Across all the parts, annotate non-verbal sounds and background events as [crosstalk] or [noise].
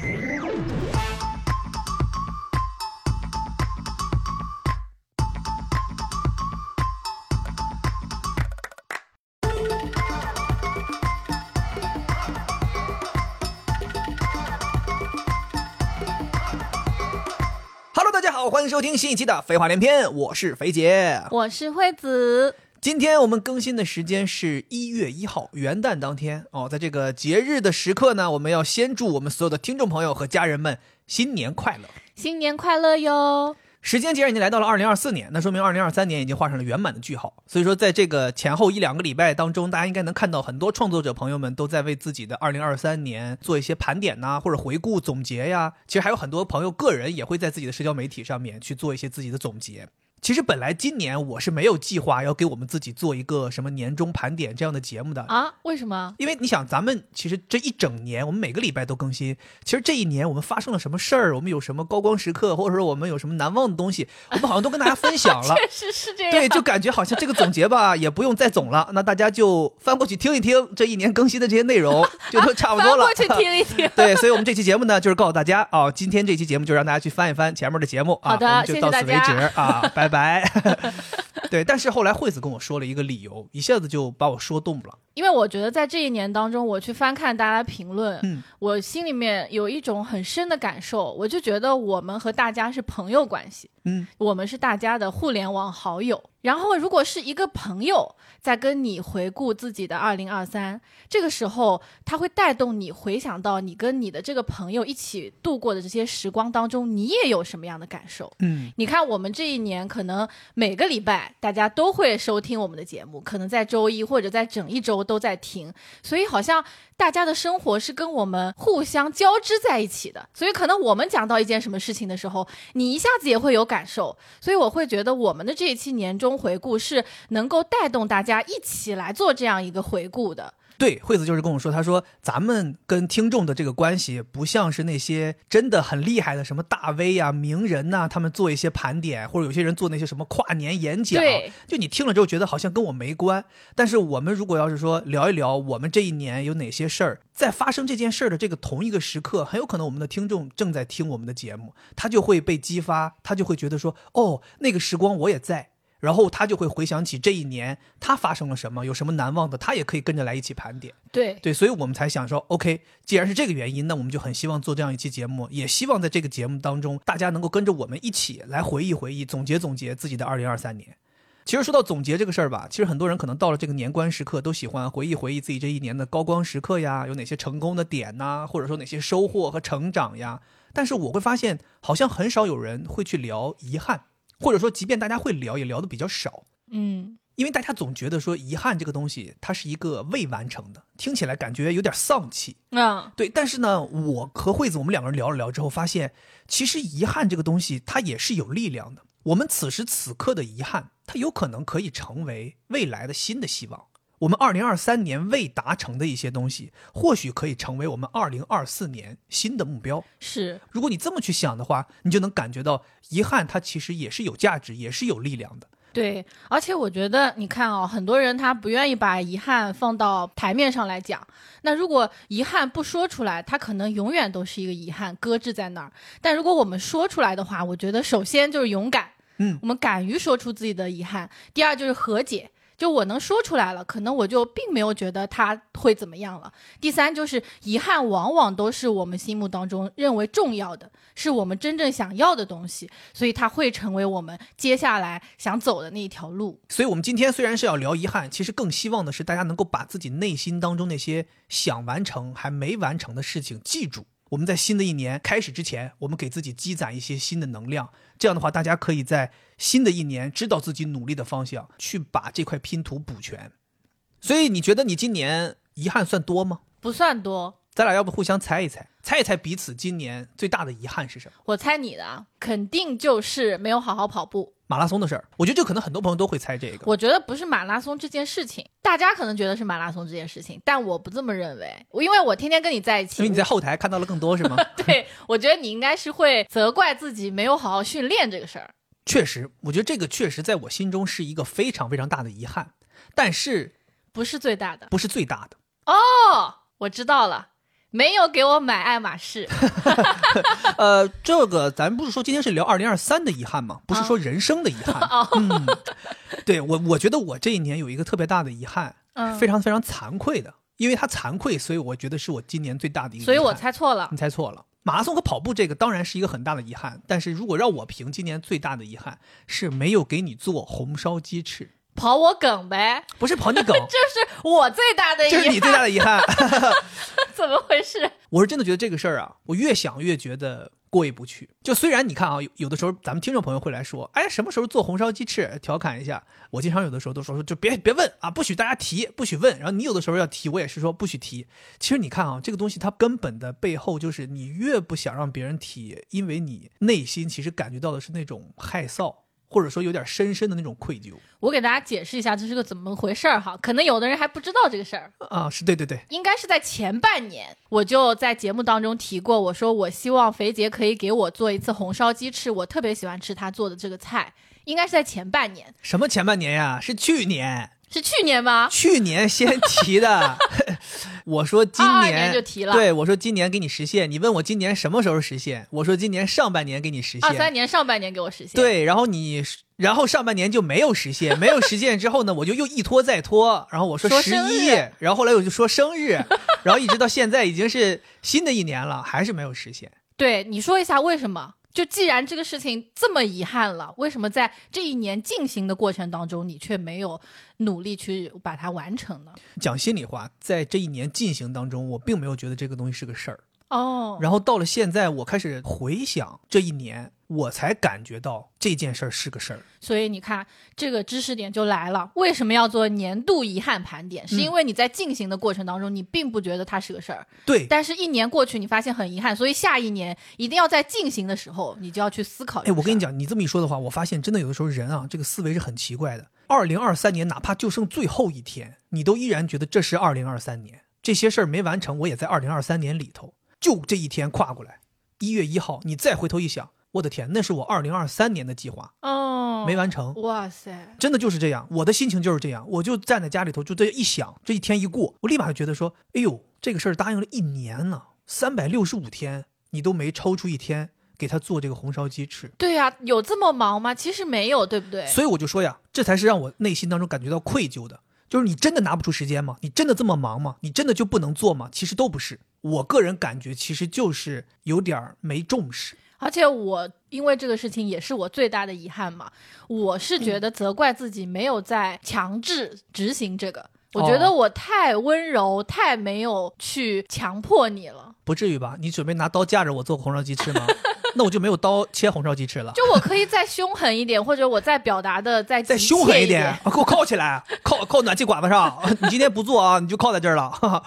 Hello，大家好，欢迎收听新一期的《废话连篇》，我是肥姐。我是惠子，今天我们更新的时间是一月一号，元旦当天哦。在这个节日的时刻呢，我们要先祝我们所有的听众朋友和家人们新年快乐。新年快乐哟！时间既然已经来到了二零二四年，那说明二零二三年已经画上了圆满的句号。所以说，在这个前后一两个礼拜当中，大家应该能看到很多创作者朋友们都在为自己的二零二三年做一些盘点呐、或者回顾总结呀。其实还有很多朋友个人也会在自己的社交媒体上面去做一些自己的总结。其实本来今年我是没有计划要给我们自己做一个什么年终盘点这样的节目的，啊，为什么？因为你想，咱们其实这一整年，我们每个礼拜都更新。其实这一年我们发生了什么事儿，我们有什么高光时刻，或者说我们有什么难忘的东西，我们好像都跟大家分享了。[laughs] 确实是这样。对，就感觉好像这个总结吧，也不用再总了，那大家就翻过去听一听这一年更新的这些内容，[laughs] 就都差不多了。翻过去听一听。[laughs] 对，所以我们这期节目呢，就是告诉大家哦，今天这期节目就让大家去翻一翻前面的节目啊，好的我们就到此为谢谢大止啊，拜拜。[laughs] 对，但是后来惠子跟我说了一个理由，一下子就把我说动了。因为我觉得在这一年当中，我去翻看大家的评论，嗯我心里面有一种很深的感受，我就觉得我们和大家是朋友关系，嗯，我们是大家的互联网好友。然后，如果是一个朋友在跟你回顾自己的二零二三，这个时候他会带动你回想到你跟你的这个朋友一起度过的这些时光当中，你也有什么样的感受？嗯，你看，我们这一年可能每个礼拜大家都会收听我们的节目，可能在周一或者在整一周都在听，所以好像大家的生活是跟我们互相交织在一起的。所以可能我们讲到一件什么事情的时候，你一下子也会有感受。所以我会觉得我们的这一期年终回顾是能够带动大家一起来做这样一个回顾的。对，惠子就是跟我说，他说咱们跟听众的这个关系不像是那些真的很厉害的什么大 V 啊、名人呐、他们做一些盘点，或者有些人做那些什么跨年演讲，就你听了之后觉得好像跟我没关。但是我们如果要是说聊一聊我们这一年有哪些事儿，在发生这件事儿的这个同一个时刻，很有可能我们的听众正在听我们的节目，他就会被激发，他就会觉得说，哦，那个时光我也在。然后他就会回想起这一年他发生了什么，有什么难忘的，他也可以跟着来一起盘点。对，对，所以我们才想说，OK，既然是这个原因，那我们就很希望做这样一期节目，也希望在这个节目当中，大家能够跟着我们一起来回忆回忆、总结总结自己的二零二三年。其实说到总结这个事儿吧，其实很多人可能到了这个年关时刻，都喜欢回忆回忆自己这一年的高光时刻呀，有哪些成功的点呐，或者说哪些收获和成长呀。但是我会发现，好像很少有人会去聊遗憾，或者说，即便大家会聊，也聊的比较少。嗯，因为大家总觉得说遗憾这个东西，它是一个未完成的，听起来感觉有点丧气。嗯，对，但是呢，我和惠子我们两个人聊了聊之后，发现其实遗憾这个东西它也是有力量的。我们此时此刻的遗憾，它有可能可以成为未来的新的希望。我们二零二三年未达成的一些东西，或许可以成为我们二零二四年新的目标。是如果你这么去想的话，你就能感觉到遗憾它其实也是有价值，也是有力量的。对，而且我觉得，你看哦，很多人他不愿意把遗憾放到台面上来讲。那如果遗憾不说出来，他可能永远都是一个遗憾，搁置在那儿。但如果我们说出来的话，我觉得首先就是勇敢，嗯，我们敢于说出自己的遗憾。第二就是和解。就我能说出来了，可能我就并没有觉得他会怎么样了。第三就是遗憾，往往都是我们心目当中认为重要的，是我们真正想要的东西，所以它会成为我们接下来想走的那一条路。所以，我们今天虽然是要聊遗憾，其实更希望的是大家能够把自己内心当中那些想完成还没完成的事情记住。我们在新的一年开始之前，我们给自己积攒一些新的能量。这样的话，大家可以在新的一年知道自己努力的方向，去把这块拼图补全。所以，你觉得你今年遗憾算多吗？不算多，咱俩要不互相猜一猜，猜一猜彼此今年最大的遗憾是什么？我猜你的啊肯定就是没有好好跑步。马拉松的事儿，我觉得这可能很多朋友都会猜这个。我觉得不是马拉松这件事情，大家可能觉得是马拉松这件事情，但我不这么认为。我因为我天天跟你在一起，因为你在后台看到了更多，是吗？[laughs] 对我觉得你应该是会责怪自己没有好好训练这个事儿。确实，我觉得这个确实在我心中是一个非常非常大的遗憾，但是不是最大的不是最大的。哦，我知道了。没有给我买爱马仕。[laughs] 呃，这个咱不是说今天是聊二零二三的遗憾吗？不是说人生的遗憾。哦嗯，对我，我觉得我这一年有一个特别大的遗憾，嗯非常非常惭愧的，因为它惭愧，所以我觉得是我今年最大的一个遗憾。所以我猜错了你。猜错了。马拉松和跑步这个当然是一个很大的遗憾，但是如果让我评，今年最大的遗憾是没有给你做红烧鸡翅，跑我梗呗，不是跑你梗，[laughs] 这是我最大的遗憾。这是你最大的遗憾。[laughs] [laughs] 怎么回事？我是真的觉得这个事儿啊，我越想越觉得过意不去。就虽然你看啊，有有的时候咱们听众朋友会来说，哎，什么时候做红烧鸡翅，调侃一下。我经常有的时候都说说，就别别问啊，不许大家提，不许问。然后你有的时候要提，我也是说不许提。其实你看啊，这个东西它根本的背后就是你越不想让别人提，因为你内心其实感觉到的是那种害臊，或者说有点深深的那种愧疚我给大家解释一下这是个怎么回事儿哈，可能有的人还不知道这个事儿。啊。是对对对，应该是在前半年，我就在节目当中提过，我说我希望肥杰可以给我做一次红烧鸡翅，我特别喜欢吃他做的这个菜。应该是在前半年，什么前半年呀？是去年。是去年吗？去年先提的，[laughs] [laughs] 我说今年年就提了对我说今年给你实现。你问我今年什么时候实现？我说今年上半年给你实二三现。年上半年给我实现。，对，然后你然后上半年就没有实现，没有实现之后呢，我就又一拖再拖，然后我说十一，然后后来我就说生日，然后一直到现在已经是新的一年了，还是没有实现。[laughs] 对，你说一下为什么？就既然这个事情这么遗憾了，为什么在这一年进行的过程当中，你却没有努力去把它完成呢？讲心里话，在这一年进行当中，我并没有觉得这个东西是个事儿。哦，然后到了现在，我开始回想这一年，我才感觉到这件事儿是个事儿。所以你看，这个知识点就来了。为什么要做年度遗憾盘点？是因为你在进行的过程当中，你并不觉得它是个事儿，对，但是一年过去，你发现很遗憾，所以下一年一定要在进行的时候，你就要去思考。哎，我跟你，讲，你这么一说的话，我发现真的有的时候人啊，这个思维是很奇怪的。二零二三年，哪怕就剩最后一天，你都依然觉得这是二零二三年。这些事儿没完成，我也在二零二三年里头，就这一天跨过来，一月一号，你再回头一想，我的天，那是我二零二三年的计划哦，没完成。哇塞，真的就是这样，我的心情就是这样，我就站在家里头，就这一想，这一天一过，我立马就觉得说，哎呦，这个事儿答应了一年呢，三百六十五天，你都没抽出一天给他做这个红烧鸡翅，对呀、有这么忙吗？其实没有，对不对？所以我就说呀，这才是让我内心当中感觉到愧疚的，就是你真的拿不出时间吗？你真的这么忙吗？你真的就不能做吗？其实都不是，我个人感觉其实就是有点儿没重视。而且我因为这个事情也是我最大的遗憾嘛，我是觉得责怪自己没有在强制执行这个，我觉得我太温柔，太没有去强迫你了。不至于吧？你准备拿刀架着我做红烧鸡翅吗？那我就没有刀切红烧鸡翅了。就我可以再凶狠一点，或者我再表达的再再凶狠一点给我铐起来，铐铐暖气管子上。[laughs] 你今天不做啊，你就铐在这儿了。[laughs] 哈哈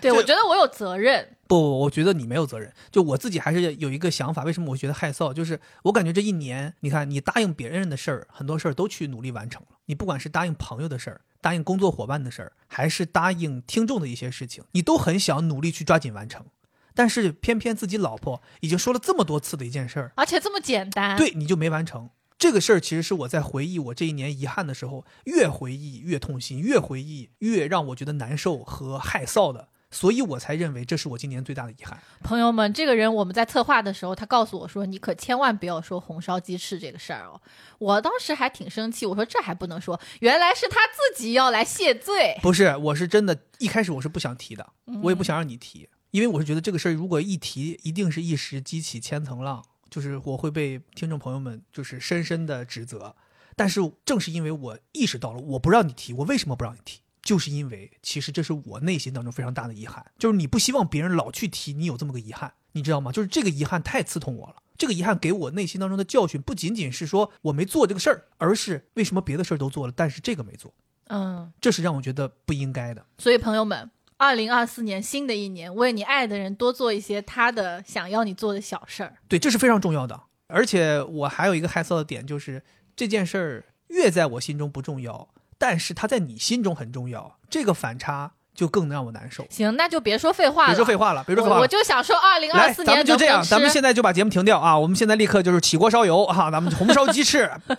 对，我觉得我有责任。不，我觉得你没有责任。就我自己还是有一个想法，为什么我觉得害臊？就是我感觉这一年，你看你答应别人的事儿，很多事儿都去努力完成了。你不管是答应朋友的事儿，答应工作伙伴的事儿，还是答应听众的一些事情，你都很想努力去抓紧完成。但是偏偏自己老婆已经说了这么多次的一件事儿，而且这么简单，对你就没完成。这个事儿其实是我在回忆我这一年遗憾的时候，越回忆越痛心，越回忆越让我觉得难受和害臊的，所以我才认为这是我今年最大的遗憾。朋友们，这个人我们在策划的时候，他告诉我说：“你可千万不要说红烧鸡翅这个事儿哦。”我当时还挺生气，我说这还不能说，原来是他自己要来谢罪。不是，我是真的，一开始我是不想提的，我也不想让你提，因为我是觉得这个事儿如果一提，一定是一时激起千层浪，就是我会被听众朋友们就是深深的指责。但是正是因为我意识到了我不让你提，我为什么不让你提？就是因为其实这是我内心当中非常大的遗憾，就是你不希望别人老去提你有这么个遗憾，你知道吗？就是这个遗憾太刺痛我了。这个遗憾给我内心当中的教训，不仅仅是说我没做这个事儿，而是为什么别的事儿都做了，但是这个没做，嗯，这是让我觉得不应该的。所以朋友们，二零二四年新的一年，为你爱的人多做一些他的想要你做的小事儿。对，这是非常重要的。而且我还有一个害臊的点，就是这件事儿越在我心中不重要，但是它在你心中很重要，这个反差就更能让我难受。行，那就别说废话了，别说废话了，别说废话了我我。就想说，二零二来，四年咱们就这样，咱们现在就把节目停掉啊！我们现在立刻就是起锅烧油啊！咱们红烧鸡翅。[laughs]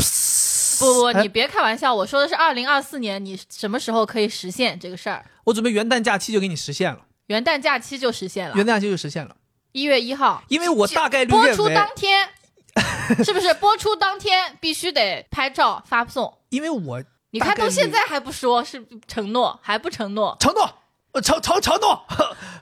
不不，哎你别开玩笑，我说的是二零二四年，你什么时候可以实现这个事儿？我准备元旦假期就给你实现了。元旦假期就实现了，元旦假期就实现了。一月一号，因为我大概率播出为，当天，[laughs] 是不是播出当天必须得拍照发送？因为我你看大概率到现在还不说，是承诺还不承诺？承诺，呃承承承诺，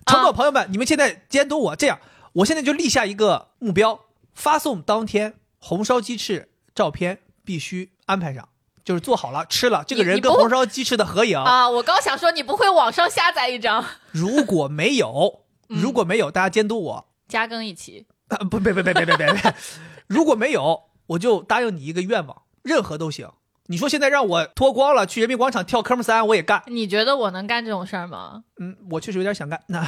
承诺，[laughs] 啊朋友们，你们现在监督我，这样，我现在就立下一个目标，发送当天红烧鸡翅照片必须安排上，就是做好了吃了，这个人跟红烧鸡翅的合影，啊，我刚想说你不会网上下载一张，[laughs] 如果没有，[laughs] 嗯如果没有，大家监督我，加更一期。[laughs] 啊、不，别别别别别别别，如果没有，我就答应你一个愿望，任何都行。你说现在让我脱光了去人民广场跳科目三，我也干。你觉得我能干这种事儿吗？嗯，我确实有点想干。那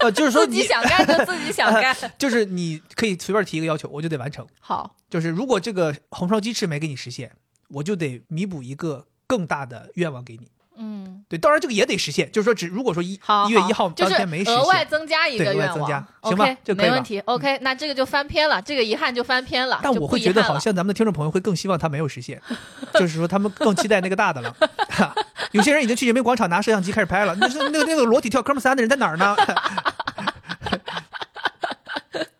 呃，就是说你自己想干就自己想干。就是你可以随便提一个要求，我就得完成。好，就是如果这个红烧鸡翅没给你实现，我就得弥补一个更大的愿望给你。嗯，对，当然这个也得实现，就是说只如果说一，一月一号当天没实现额外，增加一个额外愿望，增加行吧这没问题。OK，那这个就翻篇了，这个遗憾就翻篇了。但我会觉得好像咱们的听众朋友会更希望他没有实现，[laughs] 就是说他们更期待那个大的了。[laughs] 有些人已经去人民广场拿摄像机开始拍了，那是那个那个裸体跳科目三的人在哪儿呢？[laughs]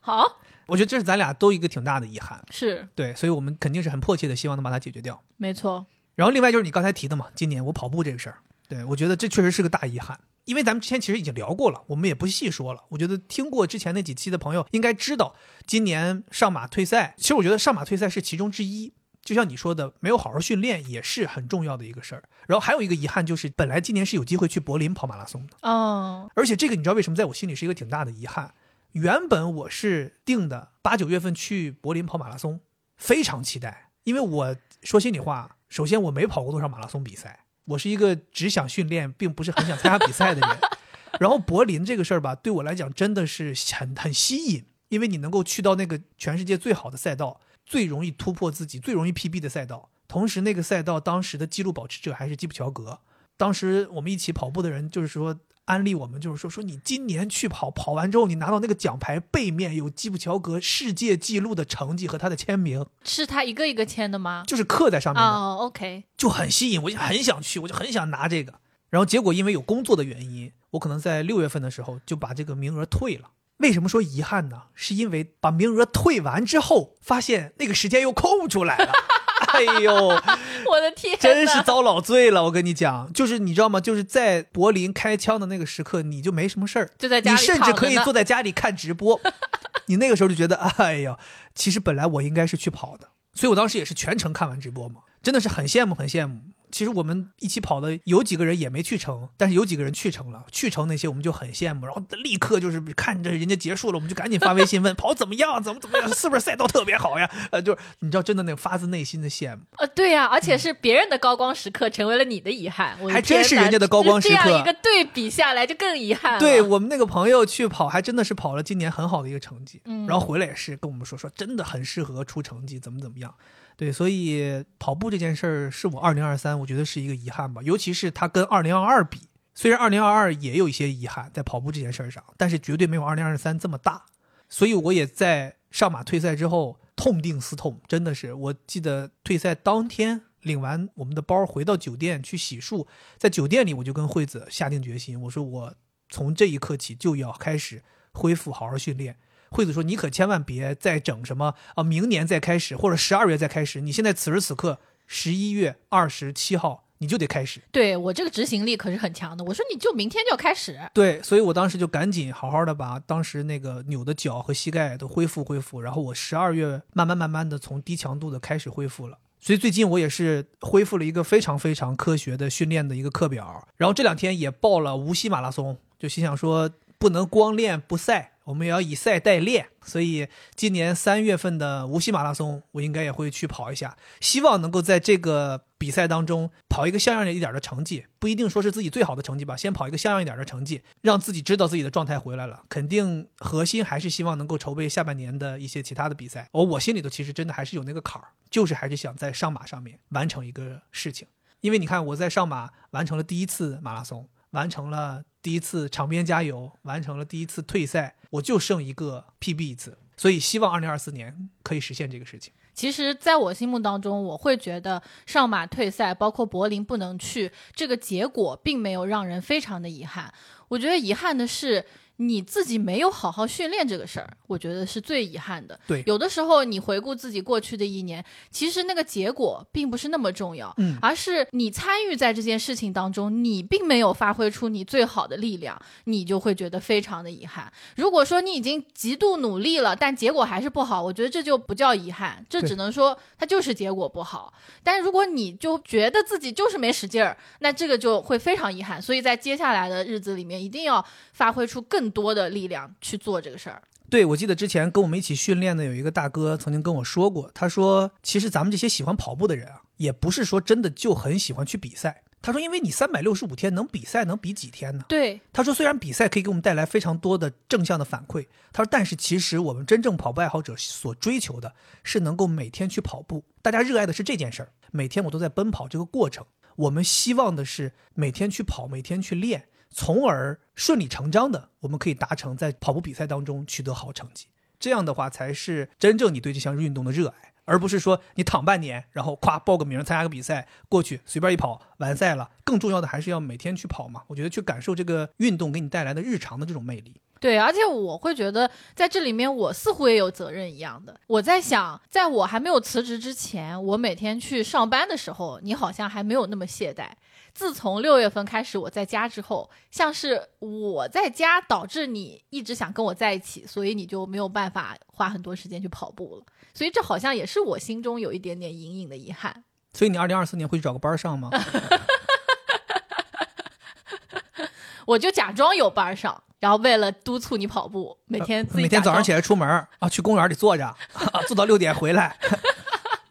好我觉得这是咱俩都一个挺大的遗憾。是对，所以我们肯定是很迫切的希望能把它解决掉。没错，然后另外就是你刚才提的嘛，今年我跑步这个事儿，对我觉得这确实是个大遗憾，因为咱们之前其实已经聊过了，我们也不细说了。我觉得听过之前那几期的朋友应该知道，今年上马退赛，其实我觉得上马退赛是其中之一。就像你说的，没有好好训练也是很重要的一个事儿。然后还有一个遗憾就是，本来今年是有机会去柏林跑马拉松的，哦，而且这个你知道为什么在我心里是一个挺大的遗憾？原本我是定的八九月份去柏林跑马拉松，非常期待，因为我说心里话，首先我没跑过多少马拉松比赛，我是一个只想训练，并不是很想参加比赛的人。[laughs] 然后柏林这个事儿吧，对我来讲真的是很很吸引，因为你能够去到那个全世界最好的赛道，最容易突破自己、最容易 PB 的赛道。同时，那个赛道当时的纪录保持者还是基普乔格。当时我们一起跑步的人就是说安利我们，就是说说你今年去跑，跑完之后你拿到那个奖牌背面有基普乔格世界纪录的成绩和他的签名，是他一个一个签的吗？就是刻在上面的。哦，OK，就很吸引，我就很想去，我就很想拿这个。然后结果因为有工作的原因，我可能在六月份的时候就把这个名额退了。为什么说遗憾呢？是因为把名额退完之后，发现那个时间又空出来了。[laughs] 哎呦，[laughs] 我的天，真是遭老罪了！我跟你讲，就是你知道吗？就是在柏林开枪的那个时刻，你就没什么事儿，就在家里你甚至可以坐在家里看直播。[laughs] 你那个时候就觉得，哎呀，其实本来我应该是去跑的，所以我当时也是全程看完直播嘛，真的是很羡慕，很羡慕。其实我们一起跑的有几个人也没去成，但是有几个人去成了，去成那些我们就很羡慕，然后立刻就是看着人家结束了，我们就赶紧发微信问跑怎么样，怎么怎么样，是不是赛道特别好呀？呃，[laughs] 就是你知道，真的那个发自内心的羡慕。呃，对呀、而且是别人的高光时刻成为了你的遗憾，还真是人家的高光时刻这样一个对比下来就更遗憾。对我们那个朋友去跑，还真的是跑了今年很好的一个成绩，嗯然后回来也是跟我们说说，真的很适合出成绩，怎么怎么样。对，所以跑步这件事儿是我二零二三，我觉得是一个遗憾吧，尤其是它跟二零二二比，虽然二零二二也有一些遗憾在跑步这件事儿上，但是绝对没有二零二三这么大。所以我也在上马退赛之后痛定思痛，真的是，我记得退赛当天领完我们的包回到酒店去洗漱，在酒店里我就跟惠子下定决心，我说我从这一刻起就要开始恢复好好训练。惠子说：“你可千万别再整什么啊，明年再开始，或者十二月再开始。你现在此时此刻，十一月二十七号你就得开始。对我这个执行力可是很强的。我说你就明天就要开始，对，所以我当时就赶紧好好的把当时那个扭的脚和膝盖都恢复恢复，然后我十二月慢慢慢慢的从低强度的开始恢复了。所以最近我也是恢复了一个非常非常科学的训练的一个课表，然后这两天也报了无锡马拉松，就心想说不能光练不赛，我们也要以赛代练。所以今年三月份的无锡马拉松，我应该也会去跑一下，希望能够在这个比赛当中跑一个像样一点的成绩，不一定说是自己最好的成绩吧，先跑一个像样一点的成绩，让自己知道自己的状态回来了。肯定核心还是希望能够筹备下半年的一些其他的比赛。哦，我心里头其实真的还是有那个坎儿，就是还是想在上马上面完成一个事情。因为你看，我在上马完成了第一次马拉松，完成了第一次场边加油，完成了第一次退赛，我就剩一个 PB 一次，所以希望二零二四年可以实现这个事情。其实，在我心目当中，我会觉得上马退赛，包括柏林不能去，这个结果并没有让人非常的遗憾。我觉得遗憾的是。你自己没有好好训练这个事儿，我觉得是最遗憾的。对，有的时候你回顾自己过去的一年，其实那个结果并不是那么重要，嗯，而是你参与在这件事情当中，你并没有发挥出你最好的力量，你就会觉得非常的遗憾。如果说你已经极度努力了，但结果还是不好，我觉得这就不叫遗憾，这只能说它就是结果不好。但如果你就觉得自己就是没使劲儿，那这个就会非常遗憾。所以在接下来的日子里面，一定要发挥出更。更多的力量去做这个事儿。对，我记得之前跟我们一起训练的有一个大哥曾经跟我说过，他说：“其实咱们这些喜欢跑步的人啊，也不是说真的就很喜欢去比赛。”他说：“因为你三百六十五天能比赛能比几天呢？”对，他说：“虽然比赛可以给我们带来非常多的正向的反馈，他说，但是其实我们真正跑步爱好者所追求的是能够每天去跑步，大家热爱的是这件事儿。每天我都在奔跑这个过程，我们希望的是每天去跑，每天去练。”从而顺理成章的，我们可以达成在跑步比赛当中取得好成绩。这样的话，才是真正你对这项运动的热爱，而不是说你躺半年，然后咵报个名参加个比赛，过去随便一跑完赛了。更重要的还是要每天去跑嘛。我觉得去感受这个运动给你带来的日常的这种魅力。对，而且我会觉得在这里面，我似乎也有责任一样的。我在想，在我还没有辞职之前，我每天去上班的时候，你好像还没有那么懈怠。自从六月份开始我在家之后，像是我在家导致你一直想跟我在一起，所以你就没有办法花很多时间去跑步了。所以这好像也是我心中有一点点隐隐的遗憾。所以你二零二四年会去找个班上吗？[laughs] 我就假装有班上，然后为了督促你跑步，每天每天早上起来出门啊，去公园里坐着，坐到六点回来。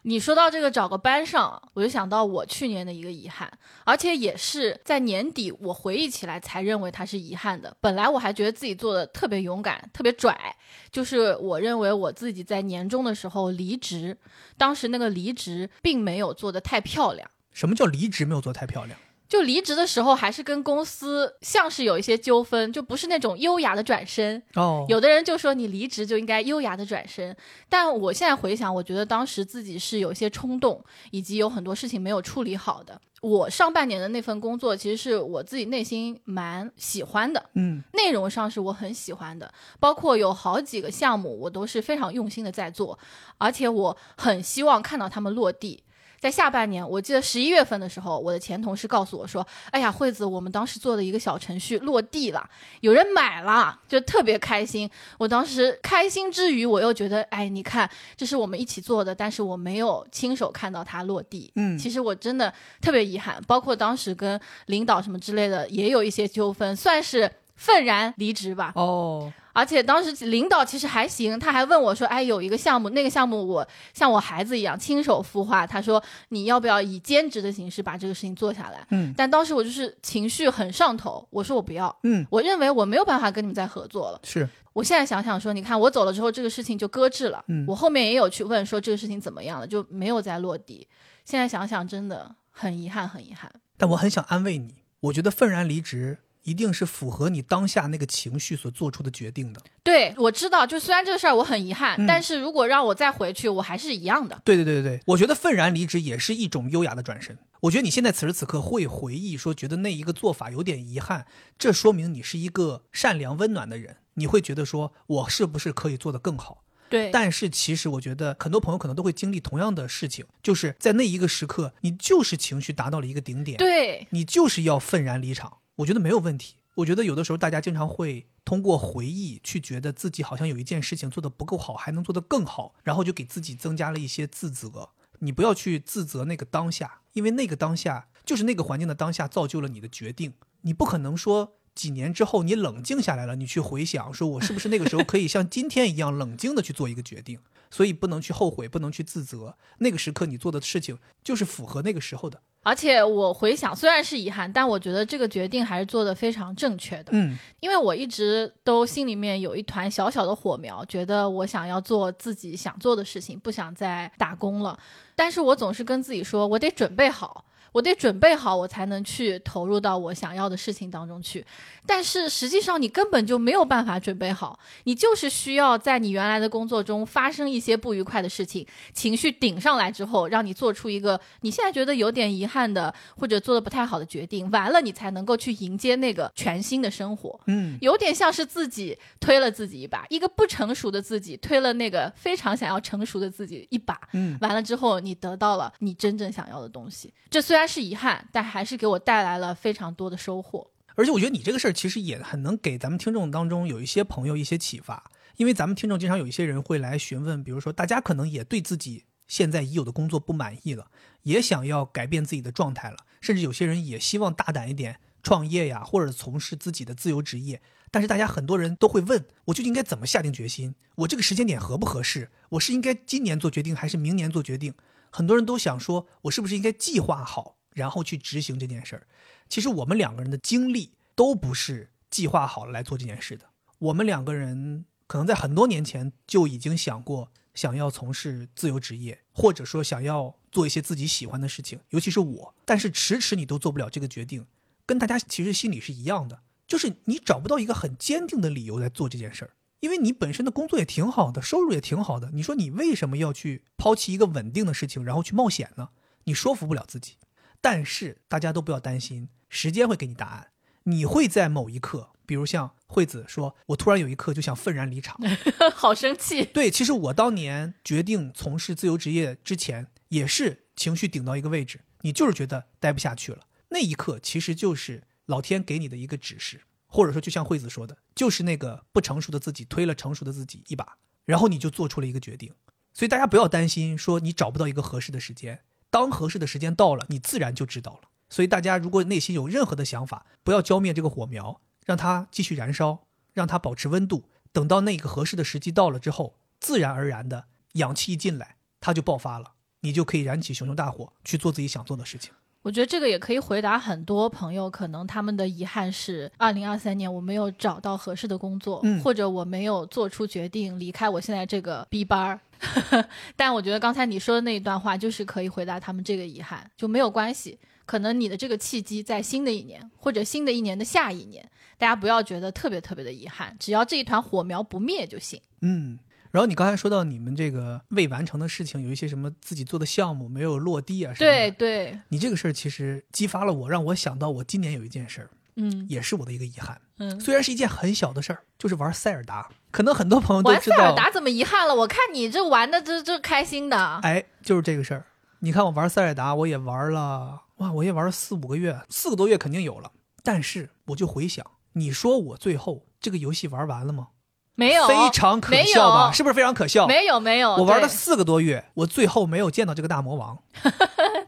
你说到这个找个班上，我就想到我去年的一个遗憾，而且也是在年底我回忆起来才认为它是遗憾的。本来我还觉得自己做的特别勇敢、特别拽，就是我认为我自己在年终的时候离职，当时那个离职并没有做的太漂亮。什么叫离职没有做太漂亮？就离职的时候，还是跟公司像是有一些纠纷，就不是那种优雅的转身。哦，有的人就说你离职就应该优雅的转身，但我现在回想，我觉得当时自己是有一些冲动，以及有很多事情没有处理好的。我上半年的那份工作，其实是我自己内心蛮喜欢的，嗯，内容上是我很喜欢的，包括有好几个项目，我都是非常用心的在做，而且我很希望看到他们落地。在下半年，我记得十一月份的时候，我的前同事告诉我说：“哎呀，惠子，我们当时做的一个小程序落地了，有人买了，就特别开心。”我当时开心之余，我又觉得：“哎，你看，这是我们一起做的，但是我没有亲手看到它落地。”嗯，其实我真的特别遗憾，包括当时跟领导什么之类的也有一些纠纷，算是愤然离职吧。哦。而且当时领导其实还行，他还问我说：“哎，有一个项目，那个项目我像我孩子一样亲手孵化。”他说：“你要不要以兼职的形式把这个事情做下来？”嗯，但当时我就是情绪很上头，我说我不要。嗯，我认为我没有办法跟你们再合作了。是我现在想想说，你看我走了之后，这个事情就搁置了。嗯，我后面也有去问说这个事情怎么样了，就没有再落地。现在想想，真的很遗憾，很遗憾。但我很想安慰你，我觉得愤然离职。一定是符合你当下那个情绪所做出的决定的。对，我知道，就虽然这个事儿我很遗憾，但是如果让我再回去，我还是一样的。对对对对对，我觉得愤然离职也是一种优雅的转身。我觉得你现在此时此刻会回忆说，觉得那一个做法有点遗憾，这说明你是一个善良温暖的人。你会觉得说，我是不是可以做得更好？对。但是其实我觉得很多朋友可能都会经历同样的事情，就是在那一个时刻，你就是情绪达到了一个顶点，对你就是要愤然离场。我觉得没有问题。我觉得有的时候大家经常会通过回忆去觉得自己好像有一件事情做得不够好，还能做得更好，然后就给自己增加了一些自责。你不要去自责那个当下，因为那个当下就是那个环境的当下造就了你的决定。你不可能说几年之后你冷静下来了，你去回想说我是不是那个时候可以像今天一样冷静的去做一个决定。所以不能去后悔，不能去自责。那个时刻你做的事情就是符合那个时候的。而且我回想，虽然是遗憾，但我觉得这个决定还是做的非常正确的。嗯，因为我一直都心里面有一团小小的火苗，觉得我想要做自己想做的事情，不想再打工了。但是我总是跟自己说，我得准备好。我得准备好，我才能去投入到我想要的事情当中去。但是实际上你根本就没有办法准备好，你就是需要在你原来的工作中发生一些不愉快的事情，情绪顶上来之后，让你做出一个你现在觉得有点遗憾的或者做的不太好的决定，完了你才能够去迎接那个全新的生活。嗯，有点像是自己推了自己一把，一个不成熟的自己推了那个非常想要成熟的自己一把。嗯，完了之后，你得到了你真正想要的东西。这虽然是遗憾，但还是给我带来了非常多的收获。而且我觉得你这个事儿其实也很能给咱们听众当中有一些朋友一些启发，因为咱们听众经常有一些人会来询问，比如说大家可能也对自己现在已有的工作不满意了，也想要改变自己的状态了，甚至有些人也希望大胆一点创业呀，或者从事自己的自由职业。但是大家很多人都会问，我究竟应该怎么下定决心？我这个时间点合不合适？我是应该今年做决定，还是明年做决定？很多人都想说，我是不是应该计划好，然后去执行这件事儿？其实我们两个人的经历都不是计划好来做这件事的。我们两个人可能在很多年前就已经想过，想要从事自由职业，或者说想要做一些自己喜欢的事情，尤其是我。但是迟迟你都做不了这个决定，跟大家其实心里是一样的，就是你找不到一个很坚定的理由来做这件事儿。因为你本身的工作也挺好的，收入也挺好的，你说你为什么要去抛弃一个稳定的事情，然后去冒险呢？你说服不了自己。但是大家都不要担心，时间会给你答案。你会在某一刻，比如像惠子说：“我突然有一刻就想愤然离场。[laughs] 好生气。”对，其实我当年决定从事自由职业之前，也是情绪顶到一个位置，你就是觉得待不下去了。那一刻其实就是老天给你的一个指示，或者说就像惠子说的，就是那个不成熟的自己推了成熟的自己一把，然后你就做出了一个决定。所以大家不要担心说你找不到一个合适的时间，当合适的时间到了，你自然就知道了。所以大家如果内心有任何的想法，不要浇灭这个火苗，让它继续燃烧，让它保持温度。等到那个合适的时机到了之后，自然而然的氧气一进来，它就爆发了，你就可以燃起熊熊大火，去做自己想做的事情。我觉得这个也可以回答很多朋友，可能他们的遗憾是，二零二三年我没有找到合适的工作，嗯或者我没有做出决定离开我现在这个 B 班儿。[laughs] 但我觉得刚才你说的那一段话，就是可以回答他们这个遗憾，就没有关系。可能你的这个契机在新的一年，或者新的一年的下一年，大家不要觉得特别特别的遗憾，只要这一团火苗不灭就行。嗯，然后你刚才说到你们这个未完成的事情，有一些什么自己做的项目没有落地啊什么的。对对，你这个事儿其实激发了我，让我想到我今年有一件事儿，嗯也是我的一个遗憾。嗯。虽然是一件很小的事儿，就是玩塞尔达。可能很多朋友都玩塞知道，尔达怎么遗憾了？我看你这玩的这这开心的。哎，就是这个事儿。你看我玩塞尔达，我也玩了，哇，我也玩了四五个月，四个多月肯定有了。但是我就回想，你说我最后这个游戏玩完了吗？没有，非常可笑吧？是不是非常可笑？没有没有，我玩了对四个多月，我最后没有见到这个大魔王。[laughs]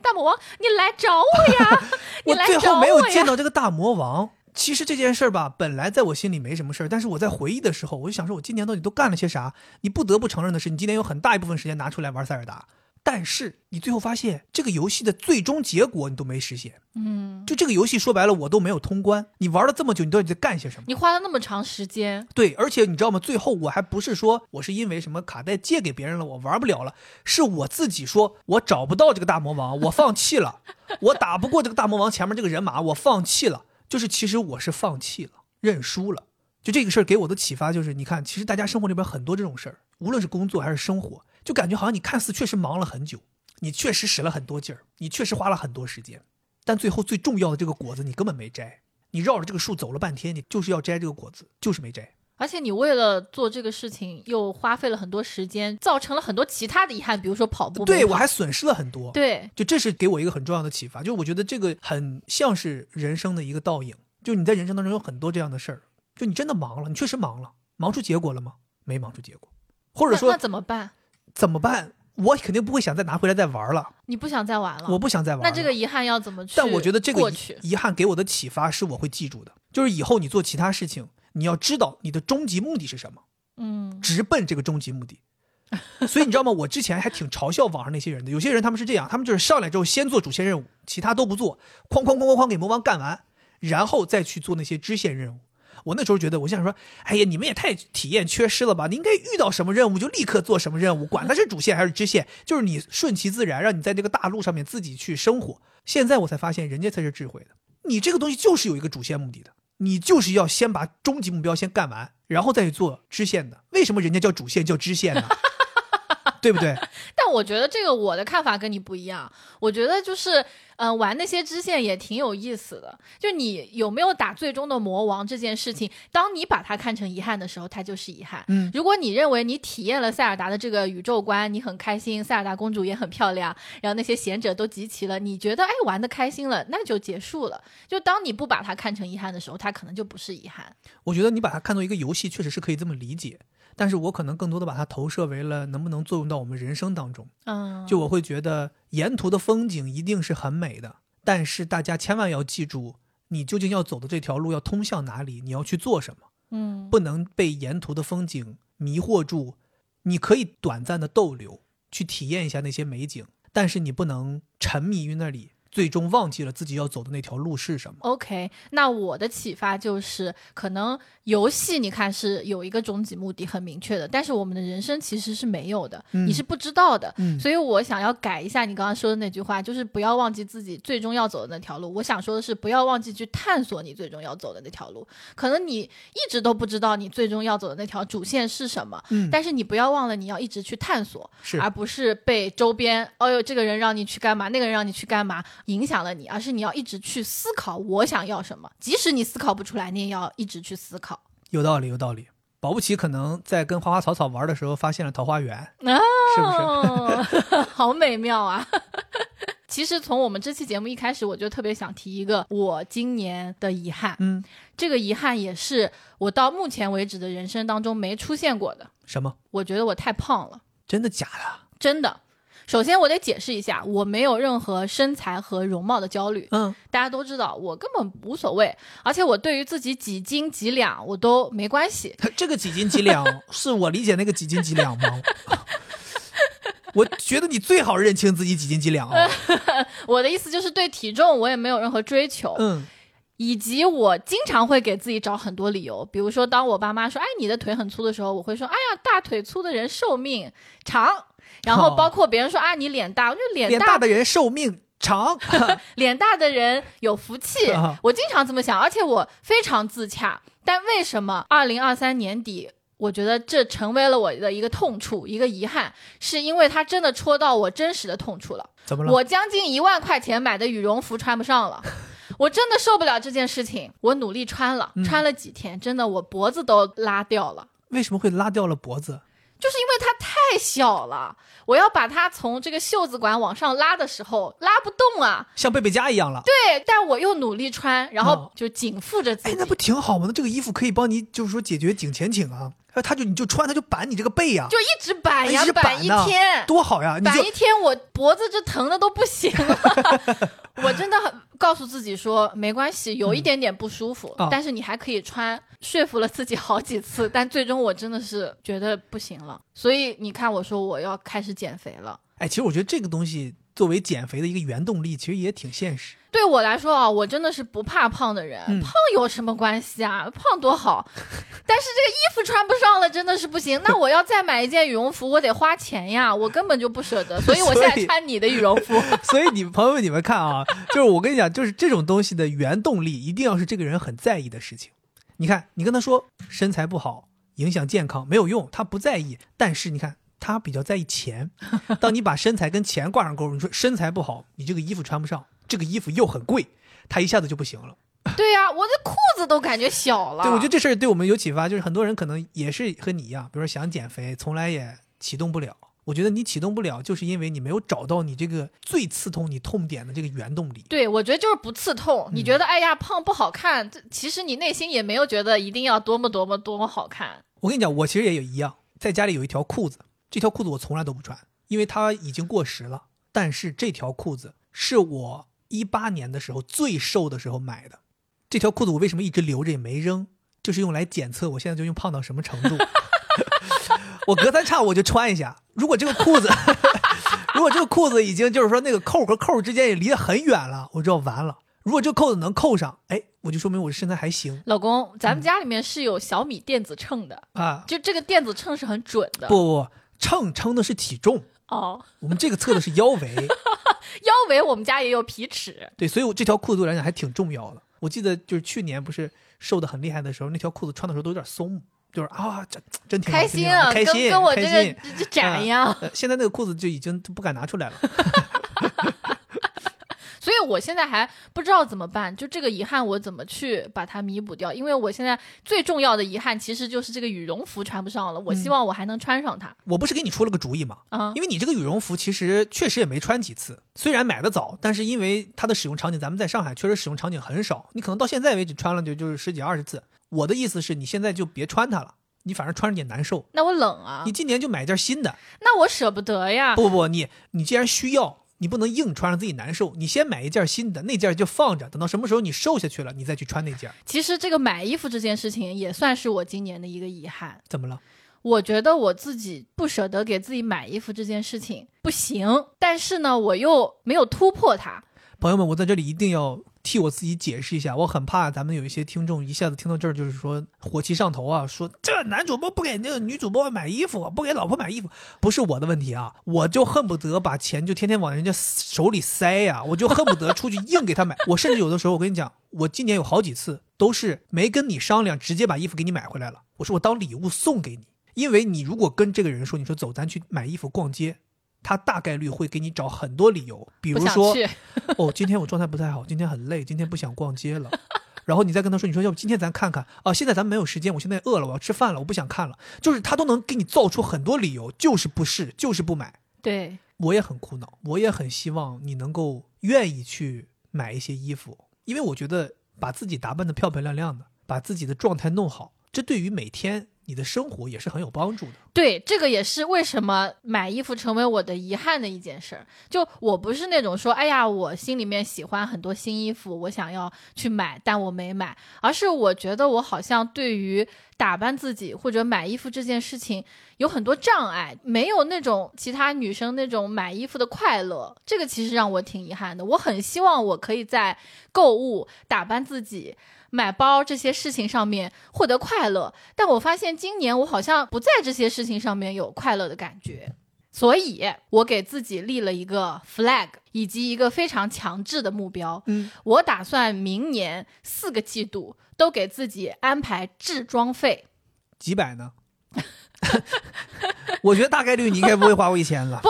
大魔王，你来找我呀！[laughs] 你我最后没有见到这个大魔王。其实这件事儿吧，本来在我心里没什么事儿，但是我在回忆的时候，我就想说，我今年到底都干了些啥？你不得不承认的是，你今年有很大一部分时间拿出来玩塞尔达，但是你最后发现，这个游戏的最终结果你都没实现。嗯，就这个游戏说白了，我都没有通关。你玩了这么久，你到底在干些什么？你花了那么长时间，对，而且你知道吗？最后我还不是说我是因为什么卡带借给别人了，我玩不了了，是我自己说我找不到这个大魔王，我放弃了，[laughs] 我打不过这个大魔王前面这个人马，我放弃了。就是其实我是放弃了，认输了。就这个事儿给我的启发就是，你看，其实大家生活里边很多这种事儿，无论是工作还是生活，就感觉好像你看似确实忙了很久，你确实使了很多劲儿，你确实花了很多时间，但最后最重要的这个果子你根本没摘。你绕着这个树走了半天，你就是要摘这个果子，就是没摘。而且你为了做这个事情又花费了很多时间，造成了很多其他的遗憾，比如说跑步没对我还损失了很多。对就这是给我一个很重要的启发，就是我觉得这个很像是人生的一个倒影。就你在人生当中有很多这样的事儿，就你真的忙了，你确实忙了，忙出结果了吗？没忙出结果，或者说那怎么办？怎么办？我肯定不会想再拿回来再玩了，你不想再玩了？我不想再玩了。那这个遗憾要怎么去？但我觉得这个遗，遗憾给我的启发是我会记住的，就是以后你做其他事情，你要知道你的终极目的是什么，嗯直奔这个终极目的。[laughs] 所以你知道吗？我之前还挺嘲笑网上那些人的，有些人他们是这样，他们就是上来之后先做主线任务，其他都不做，哐哐哐哐哐给魔王干完，然后再去做那些支线任务。我那时候觉得，我想说，哎呀，你们也太体验缺失了吧？你应该遇到什么任务就立刻做什么任务，管它是主线还是支线，就是你顺其自然，让你在这个大路上面自己去生活。现在我才发现，人家才是智慧的。你这个东西就是有一个主线目的的，你就是要先把终极目标先干完，然后再去做支线的。为什么人家叫主线叫支线呢？[laughs] 对不对？[laughs] 但我觉得这个我的看法跟你不一样。我觉得就是，嗯、玩那些支线也挺有意思的。就你有没有打最终的魔王这件事情，当你把它看成遗憾的时候，它就是遗憾。嗯，如果你认为你体验了塞尔达的这个宇宙观，你很开心，塞尔达公主也很漂亮，然后那些贤者都集齐了，你觉得哎玩的开心了，那就结束了。就当你不把它看成遗憾的时候，它可能就不是遗憾。我觉得你把它看作一个游戏，确实是可以这么理解。但是我可能更多的把它投射为了能不能作用到我们人生当中。嗯，就我会觉得沿途的风景一定是很美的，但是大家千万要记住，你究竟要走的这条路要通向哪里，你要去做什么，嗯不能被沿途的风景迷惑住。你可以短暂的逗留，去体验一下那些美景，但是你不能沉迷于那里，最终忘记了自己要走的那条路是什么。OK，那我的启发就是，可能游戏你看是有一个终极目的很明确的，但是我们的人生其实是没有的，嗯你是不知道的。嗯所以我想要改一下你刚刚说的那句话，就是不要忘记自己最终要走的那条路。我想说的是，不要忘记去探索你最终要走的那条路。可能你一直都不知道你最终要走的那条主线是什么，嗯，但是你不要忘了你要一直去探索，而不是被周边哦哟这个人让你去干嘛，那个人让你去干嘛影响了你，而是你要一直去思考我想要什么，即使你思考不出来，你也要一直去思考。有道理，有道理。保不齐可能在跟花花草草玩的时候发现了桃花源，啊，是不是？[laughs] 好美妙啊！[laughs] 其实从我们这期节目一开始，我就特别想提一个我今年的遗憾。嗯，这个遗憾也是我到目前为止的人生当中没出现过的。什么？我觉得我太胖了，真的假的？真的。首先，我得解释一下，我没有任何身材和容貌的焦虑。嗯，大家都知道，我根本无所谓，而且我对于自己几斤几两我都没关系。[laughs] 这个几斤几两是我理解那个几斤几两吗？[laughs] 我觉得你最好认清自己几斤几两啊。[laughs] 我的意思就是对体重我也没有任何追求，嗯，以及我经常会给自己找很多理由，比如说当我爸妈说“哎，你的腿很粗”的时候，我会说“哎呀，大腿粗的人寿命长”。然后包括别人说啊，你脸大，我觉得脸大的人寿命长。[laughs] 脸大的人有福气啊，我经常这么想，而且我非常自洽。但为什么二零二三年底，我觉得这成为了我的一个痛处，一个遗憾，是因为它真的戳到我真实的痛处了。怎么了？我将近一万块钱买的羽绒服穿不上了。[laughs] 我真的受不了这件事情，我努力穿了，嗯穿了几天，真的我脖子都拉掉了，为什么会拉掉了脖子？就是因为它太小了，我要把它从这个袖子管往上拉的时候拉不动啊。像贝贝佳一样了。对，但我又努力穿，然后哦就紧缚着自哎，己。那不挺好吗？那这个衣服可以帮你，就是说解决颈前倾啊。哎，他就你就穿，他就板你这个背呀、就一直板呀哎一直板一天，多好呀！你板一天，我脖子这疼的都不行了。[laughs] 我真的很告诉自己说，没关系，有一点点不舒服，哦但是你还可以穿。说服了自己好几次，但最终我真的是觉得不行了。所以你看，我说我要开始减肥了。哎，其实我觉得这个东西作为减肥的一个原动力，其实也挺现实。对我来说啊，我真的是不怕胖的人，嗯胖有什么关系啊？胖多好，[laughs] 但是这个衣服穿不上了，真的是不行。那我要再买一件羽绒服，我得花钱呀，我根本就不舍得，所以我现在穿你的羽绒服。[laughs] 所以你朋友们，你们看啊，就是我跟你讲，就是这种东西的原动力，一定要是这个人很在意的事情。你看，你跟他说身材不好影响健康没有用，他不在意。但是你看，他比较在意钱。[laughs] 当你把身材跟钱挂上钩，你说身材不好，你这个衣服穿不上，这个衣服又很贵，他一下子就不行了。对呀、我的裤子都感觉小了。对，我觉得这事儿对我们有启发，就是很多人可能也是和你一样，比如说想减肥，从来也启动不了。我觉得你启动不了，就是因为你没有找到你这个最刺痛你痛点的这个原动力。对，我觉得就是不刺痛。嗯你觉得哎呀胖不好看，这其实你内心也没有觉得一定要多么多么多么好看。我跟你讲，我其实也有一样，在家里有一条裤子，这条裤子我从来都不穿，因为它已经过时了。但是这条裤子是我一八年的时候最瘦的时候买的。这条裤子我为什么一直留着也没扔？就是用来检测我现在究竟胖到什么程度。[laughs] 我隔三差五我就穿一下。如果这个裤子，[laughs] 如果这个裤子已经就是说那个扣和扣之间也离得很远了，我知道完了。如果这个扣子能扣上，哎，我就说明我身材还行老公，咱们家里面是有小米电子秤的，啊。就这个电子秤是很准的。不不不，秤称的是体重，哦，我们这个测的是腰围。[laughs] 腰围我们家也有皮尺。对，所以我这条裤子对我来讲还挺重要的。我记得就是去年不是瘦的很厉害的时候，那条裤子穿的时候都有点松，就是啊，真真挺开心啊，开心，跟跟我这个展一样。呃现在那个裤子就已经不敢拿出来了。[laughs] 所以我现在还不知道怎么办，就这个遗憾我怎么去把它弥补掉？因为我现在最重要的遗憾其实就是这个羽绒服穿不上了。我希望我还能穿上它。我不是给你出了个主意吗？啊、因为你这个羽绒服其实确实也没穿几次，虽然买的早，但是因为它的使用场景，咱们在上海确实使用场景很少，你可能到现在为止穿了就就是十几二十次。我的意思是你现在就别穿它了，你反正穿着也难受。那我冷啊你，今年就买一件新的，那我舍不得呀。不不不，你你既然需要，你不能硬穿让自己难受，你先买一件新的，那件就放着，等到什么时候你瘦下去了，你再去穿那件。其实这个买衣服这件事情也算是我今年的一个遗憾。怎么了？我觉得我自己不舍得给自己买衣服这件事情不行，但是呢，我又没有突破它。朋友们，我在这里一定要替我自己解释一下，我很怕咱们有一些听众一下子听到这儿就是说火气上头啊，说这男主播不给那个女主播买衣服，不给老婆买衣服，不是我的问题啊，我就恨不得把钱就天天往人家手里塞呀、我就恨不得出去硬给他买。我甚至有的时候，我跟你讲，我今年有好几次都是没跟你商量，直接把衣服给你买回来了。我说我当礼物送给你，因为你如果跟这个人说，你说走，咱去买衣服逛街。他大概率会给你找很多理由，比如说，[laughs] 哦，今天我状态不太好，今天很累，今天不想逛街了。然后你再跟他说，你说要不今天咱看看啊？现在咱们没有时间，我现在饿了，我要吃饭了，我不想看了。就是他都能给你造出很多理由，就是不试，就是不买。对，我也很苦恼，我也很希望你能够愿意去买一些衣服，因为我觉得把自己打扮的漂漂亮亮的，把自己的状态弄好，这对于每天你的生活也是很有帮助的。对，这个也是为什么买衣服成为我的遗憾的一件事儿。就我不是那种说，哎呀，我心里面喜欢很多新衣服，我想要去买，但我没买，而是我觉得我好像对于打扮自己或者买衣服这件事情有很多障碍，没有那种其他女生那种买衣服的快乐。这个其实让我挺遗憾的。我很希望我可以在购物、打扮自己。买包这些事情上面获得快乐，但我发现今年我好像不在这些事情上面有快乐的感觉，所以我给自己立了一个 flag，以及一个非常强制的目标。嗯，我打算明年四个季度都给自己安排置装费。几百呢？[laughs] 我觉得大概率你应该不会花我一千了。[laughs] 不，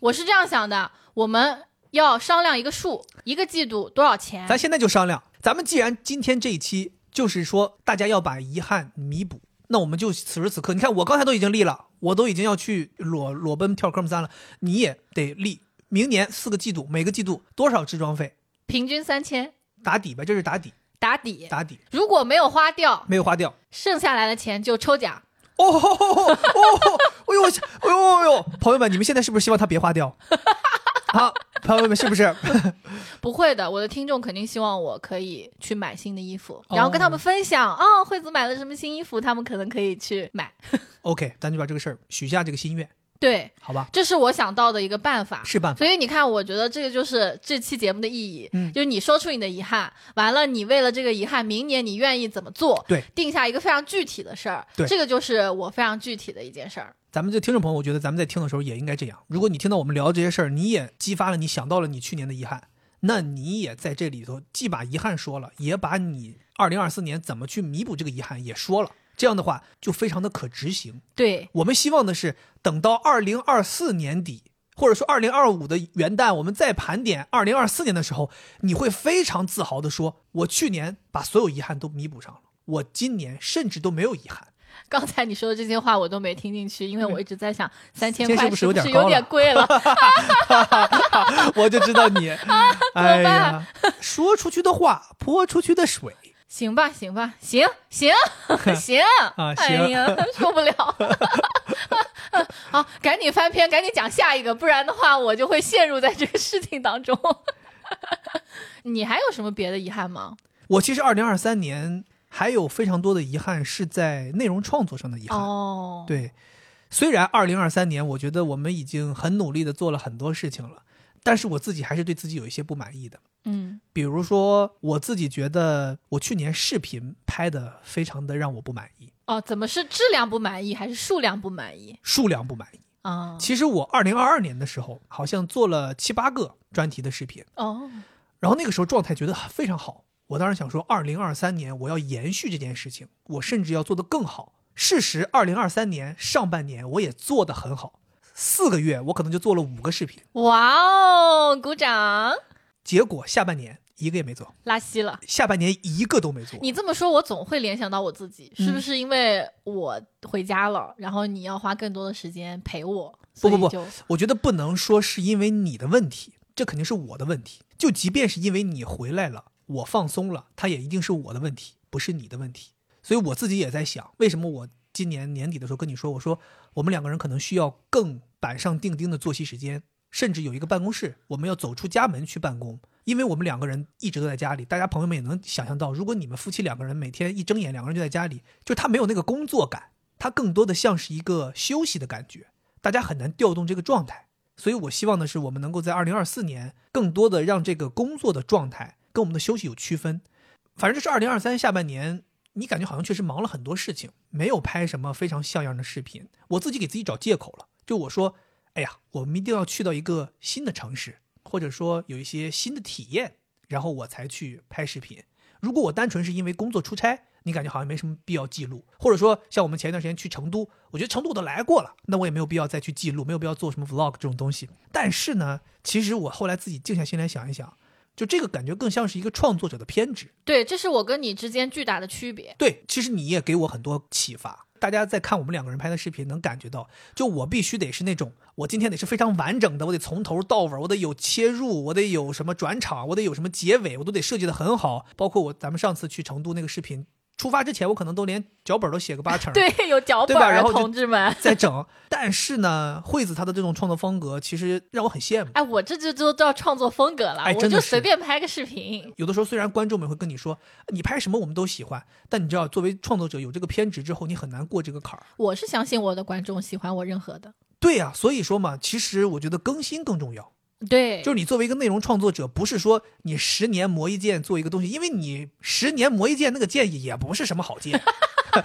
我是这样想的，我们要商量一个数，一个季度多少钱？咱现在就商量，咱们既然今天这一期就是说大家要把遗憾弥补，那我们就此时此刻，你看我刚才都已经立了，我都已经要去裸裸奔跳科目三了，你也得立。明年四个季度，每个季度多少置装费？平均三千打底吧，这是打底，打底。打底，如果没有花掉，没有花掉。剩下来的钱就抽奖。哦哦哦哦！哎呦我，哎呦哎呦！朋友们，你们现在是不是希望他别花掉？好，朋友们是不是？[laughs] 不会的，我的听众肯定希望我可以去买新的衣服，哦然后跟他们分享啊、惠子买了什么新衣服，他们可能可以去买。[laughs] OK，咱就把这个事儿许下这个心愿，对，好吧？这是我想到的一个办法。是办法。所以你看，我觉得这个就是这期节目的意义，嗯就是你说出你的遗憾，完了你为了这个遗憾，明年你愿意怎么做？对，定下一个非常具体的事儿，对这个就是我非常具体的一件事儿。咱们这听众朋友，我觉得咱们在听的时候也应该这样。如果你听到我们聊这些事儿，你也激发了你想到了你去年的遗憾，那你也在这里头既把遗憾说了，也把你二零二四年怎么去弥补这个遗憾也说了。这样的话就非常的可执行。对，我们希望的是，等到二零二四年底，或者说二零二五的元旦，我们再盘点二零二四年的时候，你会非常自豪的说：“我去年把所有遗憾都弥补上了，我今年甚至都没有遗憾。刚才你说的这些话我都没听进去，因为我一直在想 [laughs] 三千块是不是有不是有点贵了？[laughs] ”我就知道你，[laughs] 哎呀，说出去的话泼出去的水。行吧，行吧，行行行啊哎呀，受不了。好，赶紧翻篇，赶紧讲下一个，不然的话我就会陷入在这个事情当中。你还有什么别的遗憾吗？我其实二零二三年还有非常多的遗憾是在内容创作上的遗憾。哦，对，虽然二零二三年，我觉得我们已经很努力的做了很多事情了，但是我自己还是对自己有一些不满意的。嗯比如说，我自己觉得我去年视频拍的非常的让我不满意，哦，怎么是质量不满意还是数量不满意数量不满意。啊？其实我二零二二年的时候，好像做了七八个专题的视频，哦，然后那个时候状态觉得非常好。我当时想说，二零二三年我要延续这件事情，我甚至要做得更好。事实，二零二三年上半年我也做得很好，四个月我可能就做了五个视频，哇哦，鼓掌，结果下半年一个也没做，拉稀了。下半年一个都没做。你这么说，我总会联想到我自己，是不嗯是因为我回家了，然后你要花更多的时间陪我？不不不我觉得不能说是因为你的问题，这肯定是我的问题。就即便是因为你回来了，我放松了，它也一定是我的问题，不是你的问题。所以我自己也在想，为什么我今年年底的时候跟你说，我说我们两个人可能需要更板上钉钉的作息时间，甚至有一个办公室，我们要走出家门去办公。因为我们两个人一直都在家里，大家朋友们也能想象到，如果你们夫妻两个人每天一睁眼，两个人就在家里，就他没有那个工作感，他更多的像是一个休息的感觉。大家很难调动这个状态。所以我希望的是，我们能够在二零二四年更多的让这个工作的状态跟我们的休息有区分。反正就是二零二三下半年，你感觉好像确实忙了很多事情，没有拍什么非常像样的视频。我自己给自己找借口了，就我说，哎呀，我们一定要去到一个新的城市，或者说有一些新的体验，然后我才去拍视频。如果我单纯是因为工作出差，你感觉好像没什么必要记录，或者说像我们前一段时间去成都，我觉得成都我都来过了，那我也没有必要再去记录，没有必要做什么 vlog 这种东西。但是呢，其实我后来自己静下心来想一想，就这个感觉更像是一个创作者的偏执。对，这是我跟你之间巨大的区别。对，其实你也给我很多启发。大家在看我们两个人拍的视频，能感觉到，就我必须得是那种，我今天得是非常完整的，我得从头到尾，我得有切入，我得有什么转场，我得有什么结尾，我都得设计的很好。包括我咱们上次去成都那个视频，出发之前我可能都连脚本都写个八成，对，有脚本然后同志们。[laughs] 在整。但是呢，惠子她的这种创作风格，其实让我很羡慕。哎，我这就就叫创作风格了，我就随便拍个视频。有的时候虽然观众们会跟你说你拍什么我们都喜欢，但你知道作为创作者有这个偏执之后，你很难过这个坎儿。我是相信我的观众喜欢我任何的。对呀、所以说嘛，其实我觉得更新更重要。对，就是你作为一个内容创作者，不是说你十年磨一剑做一个东西，因为你十年磨一剑那个剑也不是什么好剑，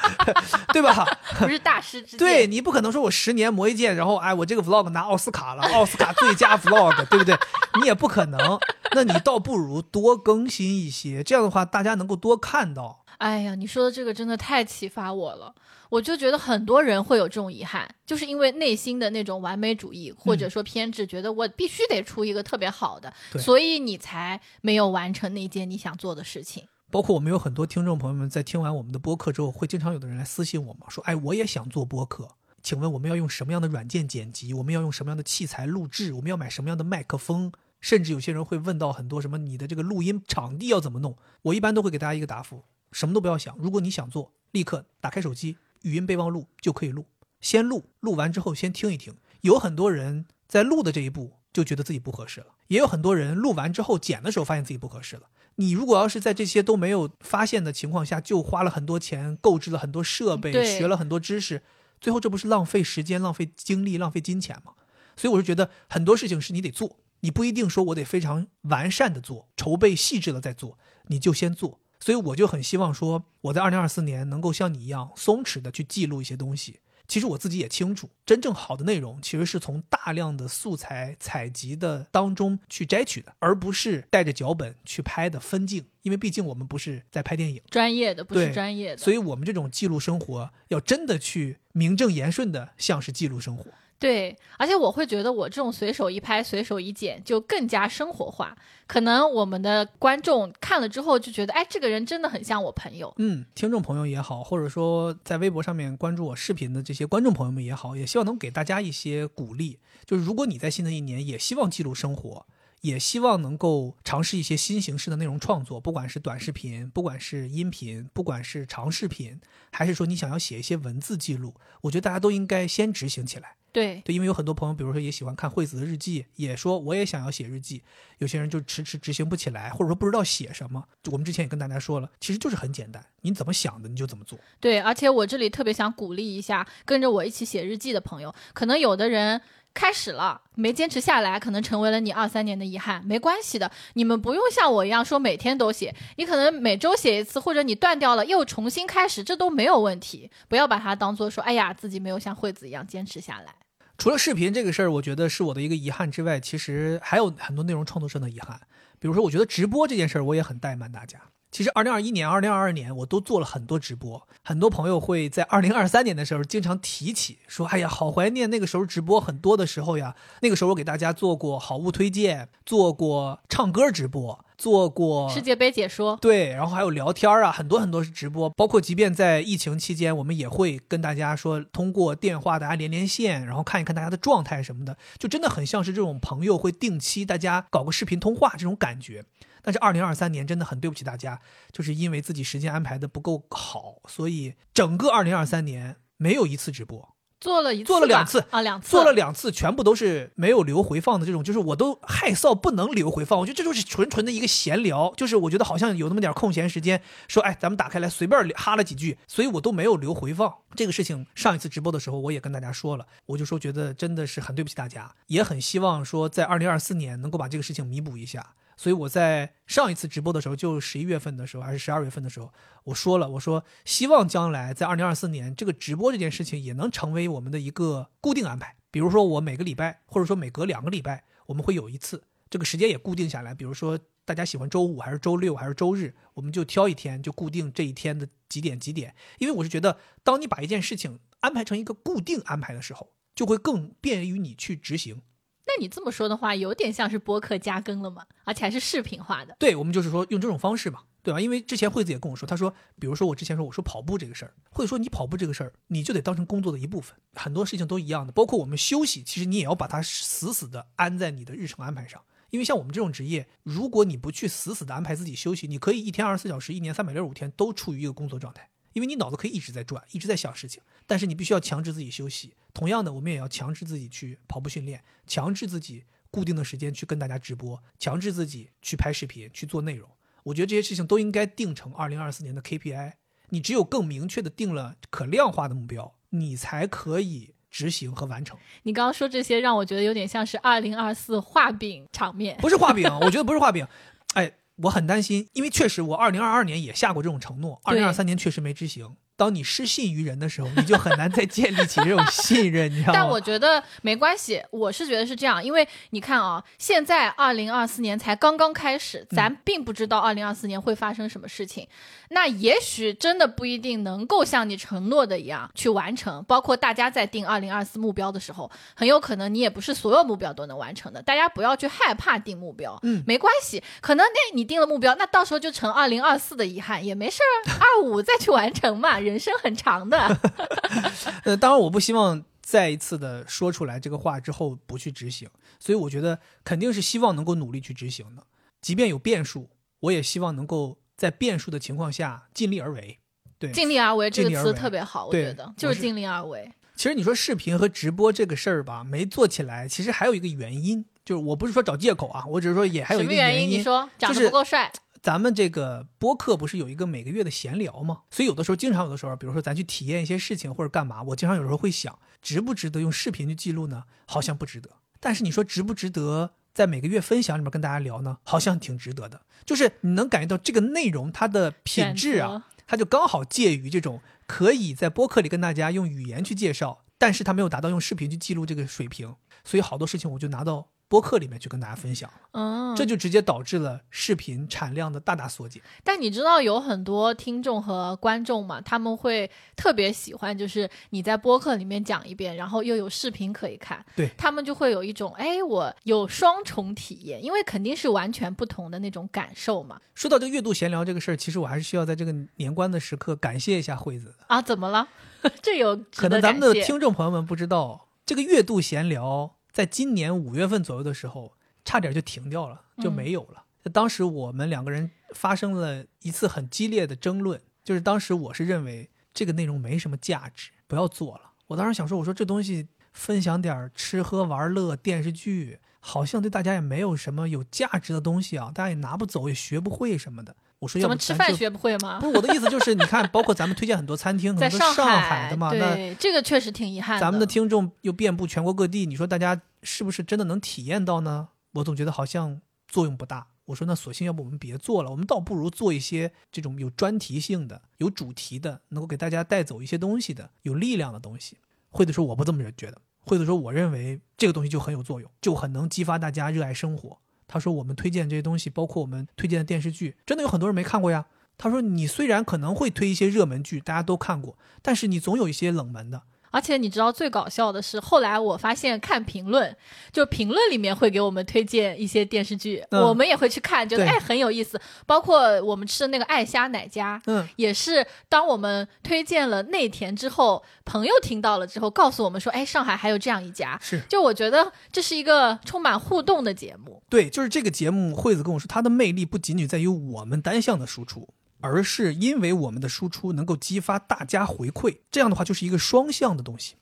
[laughs] 对吧？[laughs] 不是大师之见。对你不可能说我十年磨一剑，然后哎我这个 vlog 拿奥斯卡了，奥斯卡最佳 vlog，对不对？你也不可能。那你倒不如多更新一些，这样的话大家能够多看到。哎呀，你说的这个真的太启发我了。我就觉得很多人会有这种遗憾，就是因为内心的那种完美主义或者说偏执，觉得我必须得出一个特别好的，对所以你才没有完成那件你想做的事情。包括我们有很多听众朋友们在听完我们的播客之后，会经常有的人来私信我们说：“哎，我也想做播客，请问我们要用什么样的软件剪辑？我们要用什么样的器材录制？我们要买什么样的麦克风？”甚至有些人会问到很多什么你的这个录音场地要怎么弄？我一般都会给大家一个答复：什么都不要想，如果你想做，立刻打开手机，语音备忘录就可以录，先录，录完之后先听一听。有很多人在录的这一步就觉得自己不合适了，也有很多人录完之后剪的时候发现自己不合适了。你如果要是在这些都没有发现的情况下，就花了很多钱购置了很多设备，学了很多知识，最后这不是浪费时间、浪费精力、浪费金钱吗？所以我是觉得很多事情是你得做，你不一定说我得非常完善的做，筹备细致了再做，你就先做。所以我就很希望说，我在二零二四年能够像你一样松弛的去记录一些东西。其实我自己也清楚，真正好的内容其实是从大量的素材采集的当中去摘取的，而不是带着脚本去拍的分镜。因为毕竟我们不是在拍电影，专业的不是专业的，所以我们这种记录生活要真的去名正言顺的像是记录生活。对，而且我会觉得我这种随手一拍、随手一剪就更加生活化。可能我们的观众看了之后就觉得，哎，这个人真的很像我朋友。嗯，听众朋友也好，或者说在微博上面关注我视频的这些观众朋友们也好，也希望能给大家一些鼓励。就是如果你在新的一年也希望记录生活，也希望能够尝试一些新形式的内容创作，不管是短视频，不管是音频，不管是长视频，还是说你想要写一些文字记录，我觉得大家都应该先执行起来。对，对，因为有很多朋友，比如说也喜欢看惠子的日记，也说我也想要写日记，有些人就迟迟执行不起来，或者说不知道写什么。我们之前也跟大家说了，其实就是很简单，你怎么想的你就怎么做。对，而且我这里特别想鼓励一下跟着我一起写日记的朋友，可能有的人开始了，没坚持下来，可能成为了你二三年的遗憾，没关系的。你们不用像我一样说每天都写，你可能每周写一次，或者你断掉了又重新开始，这都没有问题。不要把它当做说，哎呀，自己没有像惠子一样坚持下来。除了视频这个事儿，我觉得是我的一个遗憾之外，其实还有很多内容创作上的遗憾。比如说，我觉得直播这件事儿，我也很怠慢大家。其实，二零二一年、二零二二年，我都做了很多直播。很多朋友会在二零二三年的时候经常提起，说：“哎呀，好怀念那个时候直播很多的时候呀。”那个时候，我给大家做过好物推荐，做过唱歌直播，做过世界杯解说，对，然后还有聊天啊，很多很多是直播。包括即便在疫情期间，我们也会跟大家说，通过电话大家连连线，然后看一看大家的状态什么的，就真的很像是这种朋友会定期大家搞个视频通话这种感觉。但是二零二三年真的很对不起大家，就是因为自己时间安排的不够好，所以整个二零二三年没有一次直播，做了一做了两次啊，两次做了两次，全部都是没有留回放的这种，就是我都害臊不能留回放，我觉得这就是纯纯的一个闲聊，就是我觉得好像有那么点空闲时间，说哎咱们打开来随便哈了几句，所以我都没有留回放。这个事情上一次直播的时候我也跟大家说了，我就说觉得真的是很对不起大家，也很希望说在二零二四年能够把这个事情弥补一下。所以我在上一次直播的时候，就十一月份的时候还是十二月份的时候，我说了，我说希望将来在二零二四年，这个直播这件事情也能成为我们的一个固定安排。比如说我每个礼拜，或者说每隔两个礼拜，我们会有一次，这个时间也固定下来。比如说大家喜欢周五还是周六还是周日，我们就挑一天，就固定这一天的几点几点。因为我是觉得，当你把一件事情安排成一个固定安排的时候，就会更便于你去执行。那你这么说的话，有点像是播客加更了嘛？而且还是视频化的。对，我们就是说用这种方式嘛，对吧？因为之前惠子也跟我说，他说，比如说我之前说我说跑步这个事儿，或者说你跑步这个事儿，你就得当成工作的一部分，很多事情都一样的，包括我们休息，其实你也要把它死死的安在你的日程安排上。因为像我们这种职业，如果你不去死死的安排自己休息，你可以一天二十四小时，一年三百六十五天都处于一个工作状态。因为你脑子可以一直在转，一直在想事情，但是你必须要强制自己休息。同样的，我们也要强制自己去跑步训练，强制自己。固定的时间去跟大家直播，强制自己去拍视频去做内容，我觉得这些事情都应该定成二零二四年的 KPI。你只有更明确的定了可量化的目标，你才可以执行和完成。你刚刚说这些，让我觉得有点像是二零二四画饼场面，不是画饼，我觉得不是画饼。[laughs] 哎，我很担心，因为确实我二零二二年也下过这种承诺，二零二三年确实没执行。当你失信于人的时候，你就很难再建立起这种信任，你知道吗？但我觉得没关系，我是觉得是这样，因为你看啊，现在二零二四年才刚刚开始，咱并不知道二零二四年会发生什么事情。那也许真的不一定能够像你承诺的一样去完成。包括大家在定二零二四目标的时候，很有可能你也不是所有目标都能完成的。大家不要去害怕定目标，嗯，没关系，可能那你定了目标，那到时候就成二零二四的遗憾也没事儿，二五再去完成嘛。人生很长的，[laughs] 呃，当然我不希望再一次的说出来这个话之后不去执行，所以我觉得肯定是希望能够努力去执行的，即便有变数，我也希望能够在变数的情况下尽力而为。对，尽力而为这个词特别好，我觉得就是尽力而为。其实你说视频和直播这个事儿吧，没做起来，其实还有一个原因，就是我不是说找借口啊，我只是说也还有一个原因，你说长得不够帅。咱们这个播客不是有一个每个月的闲聊吗？所以有的时候，经常有的时候，比如说咱去体验一些事情或者干嘛，我经常有时候会想，值不值得用视频去记录呢？好像不值得。但是你说值不值得在每个月分享里面跟大家聊呢？好像挺值得的。就是你能感觉到这个内容它的品质啊，它就刚好介于这种可以在播客里跟大家用语言去介绍，但是它没有达到用视频去记录这个水平。所以好多事情我就拿到。播客里面去跟大家分享，嗯，这就直接导致了视频产量的大大缩减。但你知道有很多听众和观众嘛，他们会特别喜欢，就是你在播客里面讲一遍，然后又有视频可以看，对他们就会有一种，哎，我有双重体验，因为肯定是完全不同的那种感受嘛。说到这个月度闲聊这个事儿，其实我还是需要在这个年关的时刻感谢一下惠子啊，怎么了？[laughs] 这有可能咱们的听众朋友们不知道，这个月度闲聊。在今年五月份左右的时候，差点就停掉了，就没有了。当时我们两个人发生了一次很激烈的争论，就是当时我是认为这个内容没什么价值，不要做了。我当时想说，我说这东西分享点吃喝玩乐、电视剧，好像对大家也没有什么有价值的东西啊，大家也拿不走，也学不会什么的。我说要怎么不吃饭学不会吗不？是我的意思，就是你看，包括咱们推荐很多餐厅，可在能是上海海的嘛，那对，这个确实挺遗憾。咱们的听众又遍布全国各地，你说大家是不是真的能体验到呢？我总觉得好像作用不大。我说那索性要不我们别做了，我们倒不如做一些这种有专题性的、有主题的，能够给大家带走一些东西的、有力量的东西。惠子说我不这么觉得，惠子说我认为这个东西就很有作用，就很能激发大家热爱生活。他说我们推荐这些东西，包括我们推荐的电视剧，真的有很多人没看过呀。他说你虽然可能会推一些热门剧，大家都看过，但是你总有一些冷门的。而且你知道最搞笑的是，后来我发现看评论，就评论里面会给我们推荐一些电视剧，嗯我们也会去看，觉得哎很有意思。包括我们吃的那个爱虾奶家，嗯，也是当我们推荐了内田之后，朋友听到了之后，告诉我们说，哎，上海还有这样一家。是就我觉得这是一个充满互动的节目，对，就是这个节目，惠子跟我说，它的魅力不仅仅在于我们单向的输出，而是因为我们的输出能够激发大家回馈，这样的话就是一个双向的东西。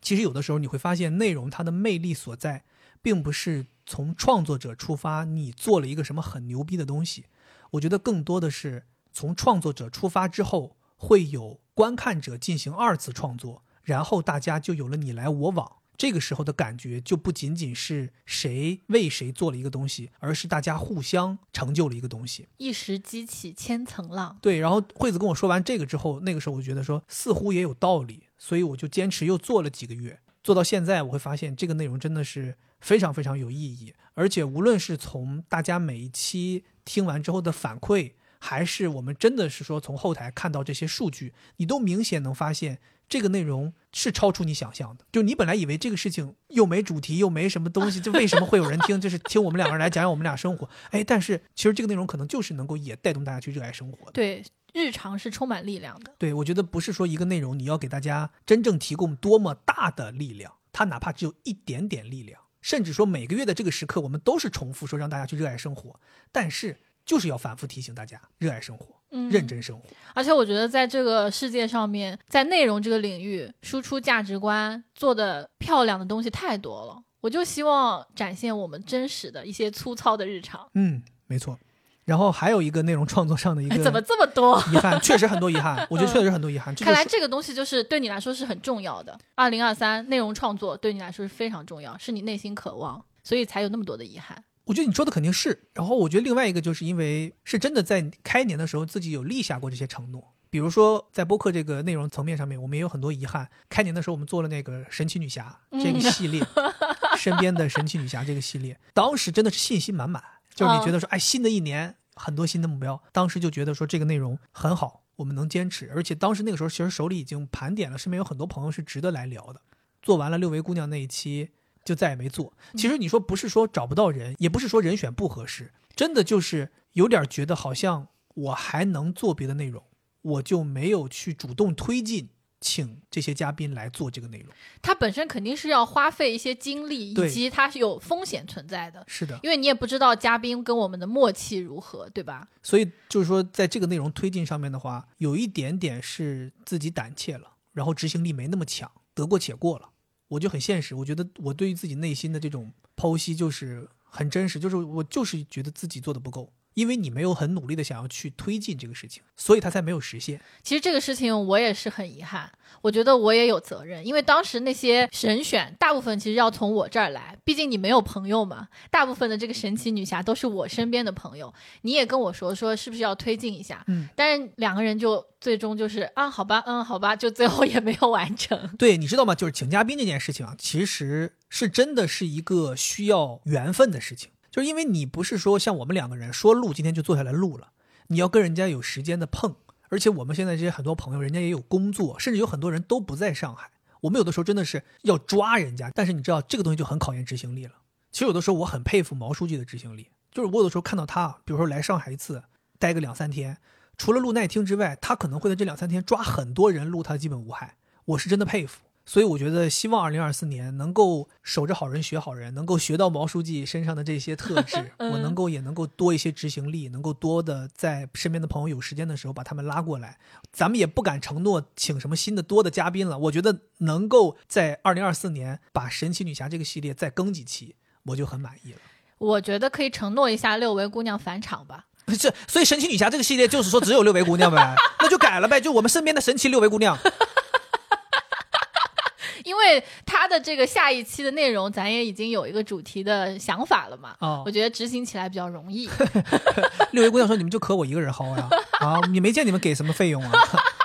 其实有的时候你会发现，内容它的魅力所在，并不是从创作者出发，你做了一个什么很牛逼的东西。我觉得更多的是从创作者出发之后，会有观看者进行二次创作，然后大家就有了你来我往。这个时候的感觉就不仅仅是谁为谁做了一个东西，而是大家互相成就了一个东西。一时激起千层浪。对，然后惠子跟我说完这个之后，那个时候我觉得说似乎也有道理，所以我就坚持又做了几个月，做到现在，我会发现这个内容真的是非常非常有意义，而且无论是从大家每一期听完之后的反馈，还是我们真的是说从后台看到这些数据，你都明显能发现这个内容是超出你想象的。就你本来以为这个事情又没主题，又没什么东西，就为什么会有人听？[laughs] 就是听我们两个人来讲讲我们俩生活。哎，但是其实这个内容可能就是能够也带动大家去热爱生活的。对，日常是充满力量的。对，我觉得不是说一个内容你要给大家真正提供多么大的力量，它哪怕只有一点点力量，甚至说每个月的这个时刻我们都是重复说让大家去热爱生活，但是就是要反复提醒大家热爱生活，嗯认真生活。而且我觉得在这个世界上面，在内容这个领域，输出价值观做的漂亮的东西太多了。我就希望展现我们真实的一些粗糙的日常。嗯，没错。然后还有一个内容创作上的一哎，个怎么这么多？遗憾，确实很多遗憾，我觉得确实很多遗憾。这看来这个东西就是对你来说是很重要的。二零二三内容创作对你来说是非常重要，是你内心渴望，所以才有那么多的遗憾。我觉得你说的肯定是，然后我觉得另外一个就是因为是真的在开年的时候自己有立下过这些承诺，比如说在播客这个内容层面上面，我们也有很多遗憾。开年的时候我们做了那个神奇女侠这个系列，[laughs] 身边的神奇女侠这个系列，当时真的是信心满满，就是你觉得说，哎，新的一年很多新的目标，当时就觉得说这个内容很好，我们能坚持，而且当时那个时候其实手里已经盘点了，身边有很多朋友是值得来聊的。做完了六维姑娘那一期。就再也没做。其实你说不是说找不到人，也不是说人选不合适，真的就是有点觉得好像我还能做别的内容，我就没有去主动推进，请这些嘉宾来做这个内容。它本身肯定是要花费一些精力，以及它是有风险存在的，是的，因为你也不知道嘉宾跟我们的默契如何，对吧？所以就是说，在这个内容推进上面的话，有一点点是自己胆怯了，然后执行力没那么强，得过且过了。我就很现实，我觉得我对于自己内心的这种剖析就是很真实，就是我就是觉得自己做的不够，因为你没有很努力的想要去推进这个事情，所以他才没有实现。其实这个事情我也是很遗憾，我觉得我也有责任，因为当时那些神选大部分其实要从我这儿来，毕竟你没有朋友嘛，大部分的这个神奇女侠都是我身边的朋友，你也跟我说说是不是要推进一下，嗯，但是两个人就最终就是啊，好吧，嗯，好吧，就最后也没有完成。对，你知道吗？就是请嘉宾这件事情啊，其实是真的是一个需要缘分的事情。就是因为你不是说像我们两个人说录今天就坐下来录了，你要跟人家有时间的碰，而且我们现在这些很多朋友，人家也有工作，甚至有很多人都不在上海。我们有的时候真的是要抓人家，但是你知道这个东西就很考验执行力了。其实有的时候我很佩服毛书记的执行力，就是我有的时候看到他，比如说来上海一次，待个两三天，除了录耐听之外，他可能会在这两三天抓很多人录他基本无害，我是真的佩服。所以我觉得，希望二零二四年能够守着好人学好人，能够学到毛书记身上的这些特质，[laughs] 嗯我能够也能够多一些执行力，能够多的在身边的朋友有时间的时候把他们拉过来。咱们也不敢承诺请什么新的多的嘉宾了，我觉得能够在二零二四年把神奇女侠这个系列再更几期，我就很满意了。我觉得可以承诺一下六维姑娘返场吧。[laughs] 这所以神奇女侠这个系列就是说只有六维姑娘呗，[laughs] 那就改了呗，就我们身边的神奇六维姑娘。因为他的这个下一期的内容，咱也已经有一个主题的想法了嘛。哦我觉得执行起来比较容易。[laughs] 六位姑娘说你们就可我一个人薅呀，啊，你没见你们给什么费用啊。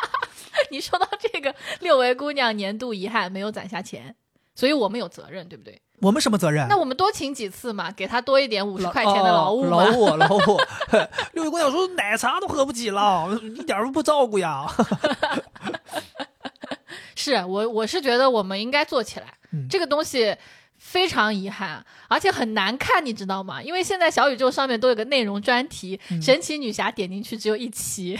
[laughs] 你说到这个六位姑娘年度遗憾没有攒下钱，所以我们有责任，对不对？我们什么责任？那我们多请几次嘛，给他多一点五十块钱的劳务哦。劳务劳务。[laughs] 六位姑娘说奶茶都喝不起了，一点都不照顾呀。[laughs] 是我我是觉得我们应该做起来，嗯这个东西。非常遗憾，而且很难看，你知道吗？因为现在小宇宙上面都有个内容专题，嗯神奇女侠》点进去只有一期。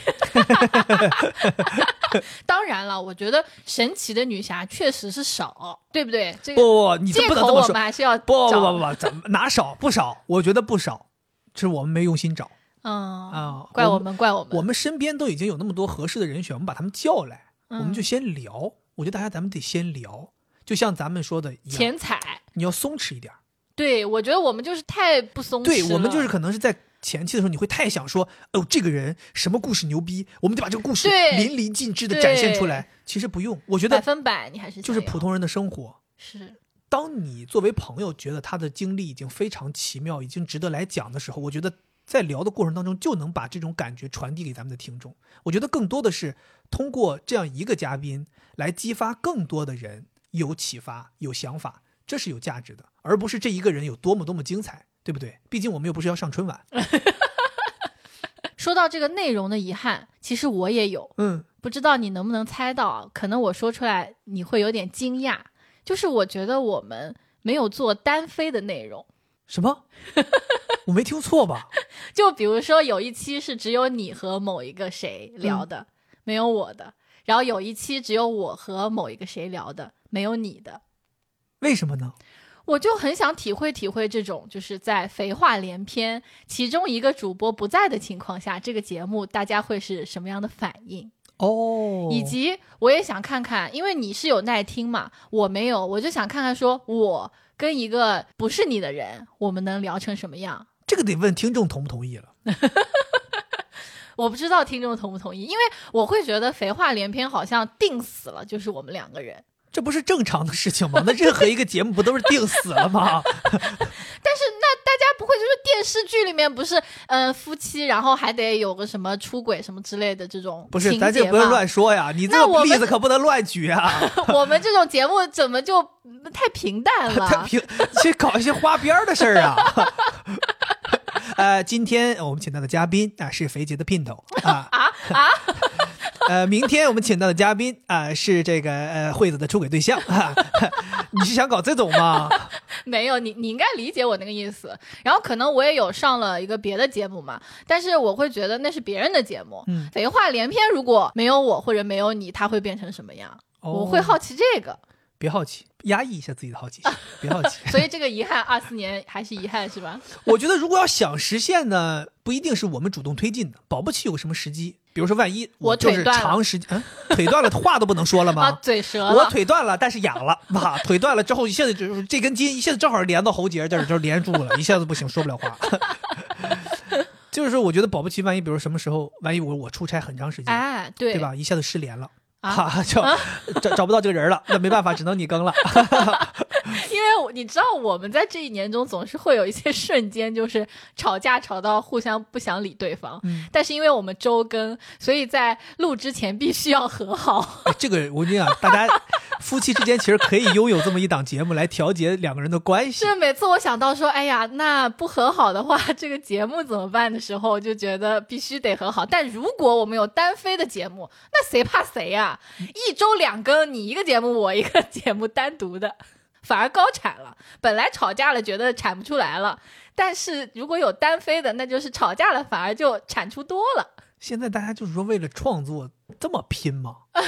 [laughs] 当然了，我觉得神奇的女侠确实是少，对不对？这不个不，你这不能这么说。还是要不不不不不，怎么哪少不少？我觉得不少，是我们没用心找。嗯啊怪我我们们怪我们，我们身边都已经有那么多合适的人选，我们把他们叫来，嗯我们就先聊。我觉得大家咱们得先聊，就像咱们说的一样，钱财。你要松弛一点。对，我觉得我们就是太不松弛对我们就是可能是在前期的时候，你会太想说，哦，这个人什么故事牛逼，我们得把这个故事淋漓尽致的展现出来。其实不用，我觉得百分百，你还是就是普通人的生活。是当你作为朋友觉得他的经历已经非常奇妙，已经值得来讲的时候，我觉得在聊的过程当中就能把这种感觉传递给咱们的听众。我觉得更多的是通过这样一个嘉宾来激发更多的人有启发、有想法，这是有价值的，而不是这一个人有多么多么精彩，对不对？毕竟我们又不是要上春晚。[laughs] 说到这个内容的遗憾，其实我也有，嗯，不知道你能不能猜到？可能我说出来你会有点惊讶，就是我觉得我们没有做单飞的内容。什么？我没听错吧？[laughs] 就比如说有一期是只有你和某一个谁聊的，没有我的；然后有一期只有我和某一个谁聊的，没有你的。为什么呢？我就很想体会体会这种，就是在肥话连篇，其中一个主播不在的情况下，这个节目大家会是什么样的反应？哦，以及我也想看看，因为你是有耐听嘛，我没有，我就想看看说我跟一个不是你的人，我们能聊成什么样？这个得问听众同不同意了。[laughs] 我不知道听众同不同意，因为我会觉得肥话连篇好像定死了，就是我们两个人。这不是正常的事情吗？[laughs] 那任何一个节目不都是定死了吗？[laughs] 但是那大家不会就是电视剧里面不是嗯、呃夫妻，然后还得有个什么出轨什么之类的这种不是，情咱这不能乱说呀！你这个例子可不能乱举啊！我们这种节目怎么就太平淡了？太平，去搞一些花边儿的事儿啊！呃，今天我们请到的嘉宾啊是肥杰的姘头啊啊啊！[laughs] 呃，明天我们请到的嘉宾啊是这个呃惠子的出轨对象啊，你是想搞这种吗？[laughs] 没有，你你应该理解我那个意思。然后可能我也有上了一个别的节目嘛，但是我会觉得那是别人的节目。嗯肥话连篇，如果没有我或者没有你，他会变成什么样？我会哦好奇这个。别好奇，压抑一下自己的好奇心，[laughs] 别好奇。所以这个遗憾，二四年还是遗憾是吧？[laughs] 我觉得如果要想实现呢，不一定是我们主动推进的，保不齐有个什么时机，比如说万一我就是长时间，[laughs] 嗯，腿断了，话都不能说了啊吗？，嘴折我。腿断了，但是痒了，哇，腿断了之后，一下子就是这根筋，一下子正好连到喉结这儿，就连住了，一下子不行，说不了话。就是说，我觉得保不齐，万一比如什么时候，万一我我出差很长时间，哎，对对吧？一下子失联了。啊哈，[laughs] 就找找不到这个人了，那没办法，只能你更了。[laughs] 因为你知道我们在这一年中总是会有一些瞬间，就是吵架吵到互相不想理对方。嗯但是因为我们周更，所以在录之前必须要和好。哎这个我跟你讲，大家 [laughs] 夫妻之间其实可以拥有这么一档节目来调节两个人的关系。是每次我想到说，哎呀，那不和好的话，这个节目怎么办的时候，就觉得必须得和好。但如果我们有单飞的节目，那谁怕谁呀、一周两更，你一个节目，我一个节目，单独的，反而高产了。本来吵架了，觉得产不出来了，但是如果有单飞的，那就是吵架了，反而就产出多了。现在大家就是说为了创作这么拼吗？[laughs]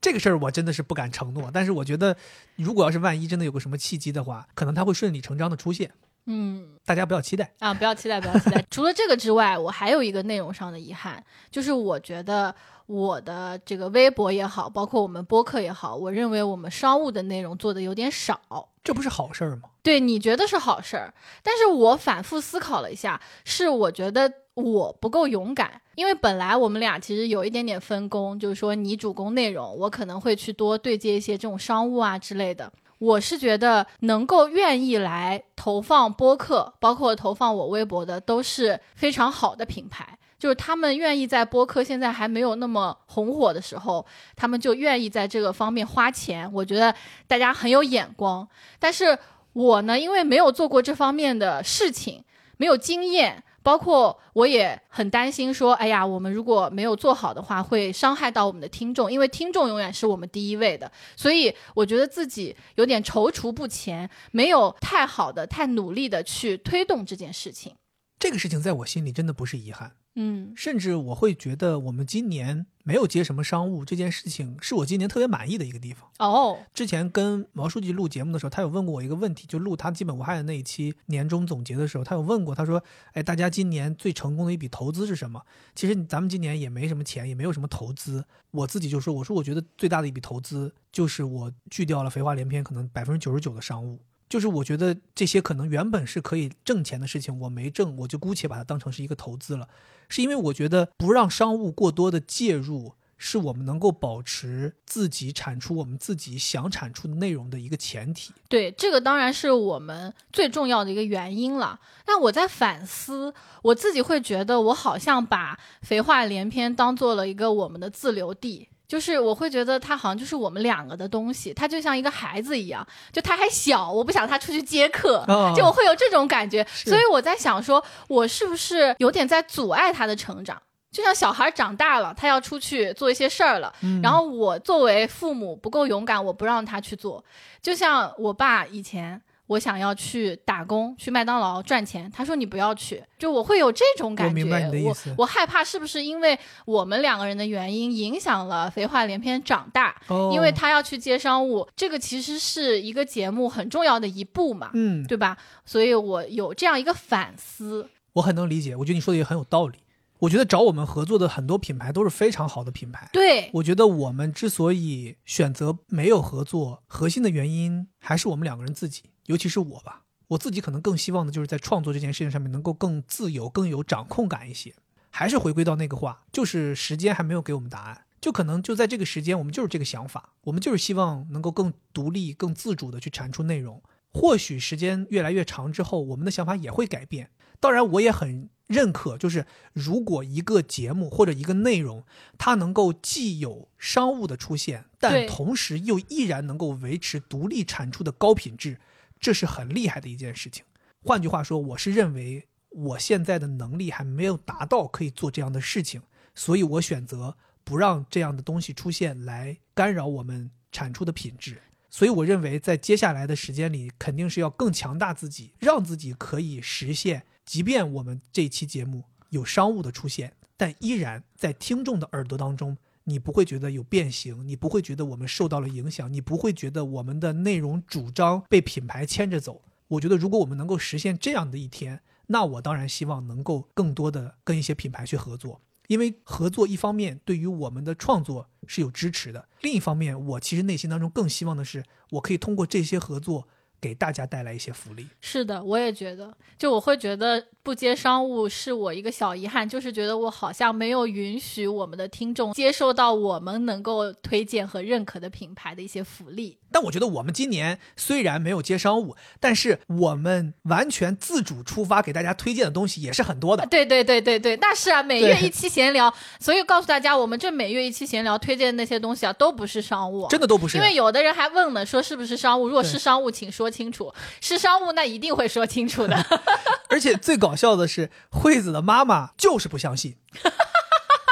这个事儿我真的是不敢承诺，但是我觉得，如果要是万一真的有个什么契机的话，可能它会顺理成章的出现。嗯。大家不要期待啊！不要期待，不要期待。[laughs] 除了这个之外，我还有一个内容上的遗憾，就是我觉得我的这个微博也好，包括我们播客也好，我认为我们商务的内容做的有点少。这不是好事儿吗？对你觉得是好事儿，但是我反复思考了一下，是我觉得我不够勇敢，因为本来我们俩其实有一点点分工，就是说你主攻内容，我可能会去多对接一些这种商务啊之类的。我是觉得能够愿意来投放播客，包括投放我微博的，都是非常好的品牌。就是他们愿意在播客现在还没有那么红火的时候，他们就愿意在这个方面花钱。我觉得大家很有眼光。但是我呢，因为没有做过这方面的事情，没有经验。包括我也很担心，说，哎呀，我们如果没有做好的话，会伤害到我们的听众，因为听众永远是我们第一位的。所以我觉得自己有点踌躇不前，没有太好的、太努力的去推动这件事情。这个事情在我心里真的不是遗憾。嗯，甚至我会觉得我们今年没有接什么商务这件事情，是我今年特别满意的一个地方。哦，之前跟毛书记录节目的时候，他有问过我一个问题，就录他基本无害的那一期年终总结的时候，他有问过，他说：“哎，大家今年最成功的一笔投资是什么？”其实咱们今年也没什么钱，也没有什么投资。我自己就说：“我说我觉得最大的一笔投资就是我拒掉了《肥话连篇》可能百分之九十九的商务。”就是我觉得这些可能原本是可以挣钱的事情，我没挣，我就姑且把它当成是一个投资了。是因为我觉得不让商务过多的介入，是我们能够保持自己产出我们自己想产出的内容的一个前提。对，这个当然是我们最重要的一个原因了。但我在反思，我自己会觉得，我好像把肥话连篇当做了一个我们的自留地。就是我会觉得他好像就是我们两个的东西，他就像一个孩子一样，就他还小，我不想他出去接客，就我会有这种感觉，所以我在想说，我是不是有点在阻碍他的成长？就像小孩长大了，他要出去做一些事儿了，然后我作为父母不够勇敢，我不让他去做，就像我爸以前。我想要去打工，去麦当劳赚钱。他说你不要去，就我会有这种感觉。我我害怕是不是因为我们两个人的原因影响了肥话连篇长大？哦，因为他要去接商务，这个其实是一个节目很重要的一步嘛，嗯，对吧？所以我有这样一个反思。我很能理解，我觉得你说的也很有道理。我觉得找我们合作的很多品牌都是非常好的品牌。对，我觉得我们之所以选择没有合作，核心的原因还是我们两个人自己。尤其是我吧，我自己可能更希望的就是在创作这件事情上面能够更自由、更有掌控感一些。还是回归到那个话，就是时间还没有给我们答案，就可能就在这个时间，我们就是这个想法，我们就是希望能够更独立、更自主的去产出内容。或许时间越来越长之后，我们的想法也会改变。当然，我也很认可，就是如果一个节目或者一个内容，它能够既有商务的出现，但同时又依然能够维持独立产出的高品质。这是很厉害的一件事情。换句话说，我是认为我现在的能力还没有达到可以做这样的事情，所以我选择不让这样的东西出现来干扰我们产出的品质。所以我认为，在接下来的时间里，肯定是要更强大自己，让自己可以实现，即便我们这期节目有商务的出现，但依然在听众的耳朵当中。你不会觉得有变形，你不会觉得我们受到了影响，你不会觉得我们的内容主张被品牌牵着走。我觉得，如果我们能够实现这样的一天，那我当然希望能够更多的跟一些品牌去合作，因为合作一方面对于我们的创作是有支持的，另一方面，我其实内心当中更希望的是，我可以通过这些合作。给大家带来一些福利。是的，我也觉得，就我会觉得不接商务是我一个小遗憾，就是觉得我好像没有允许我们的听众接受到我们能够推荐和认可的品牌的一些福利。但我觉得我们今年虽然没有接商务，但是我们完全自主出发给大家推荐的东西也是很多的。对对对对对，那是啊，每月一期闲聊，所以告诉大家，我们这每月一期闲聊推荐的那些东西啊，都不是商务，真的都不是。因为有的人还问呢，说是不是商务？如果是商务，请说。清楚是商务，那一定会说清楚的。[laughs] 而且最搞笑的是，惠子的妈妈就是不相信。[laughs]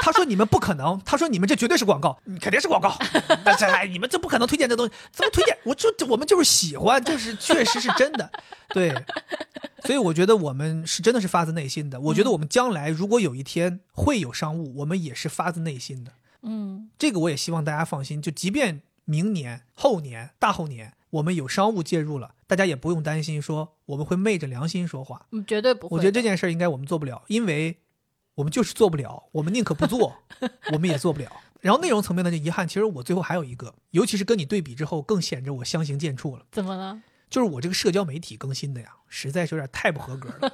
他说：“你们不可能。”他说：“你们这绝对是广告，肯定是广告。[laughs] 但是哎，你们这不可能推荐这东西，怎么推荐？我就我们就是喜欢，就是确实是真的。对，所以我觉得我们是真的是发自内心的。我觉得我们将来如果有一天会有商务，我们也是发自内心的。嗯，这个我也希望大家放心。就即便明年、后年、大后年。我们有商务介入了，大家也不用担心说我们会昧着良心说话。嗯，绝对不会。我觉得这件事儿应该我们做不了，因为我们就是做不了，我们宁可不做，[laughs] 我们也做不了。然后内容层面的就遗憾，其实我最后还有一个，尤其是跟你对比之后，更显着我相形见绌了。怎么了？就是我这个社交媒体更新的呀，实在是有点太不合格了。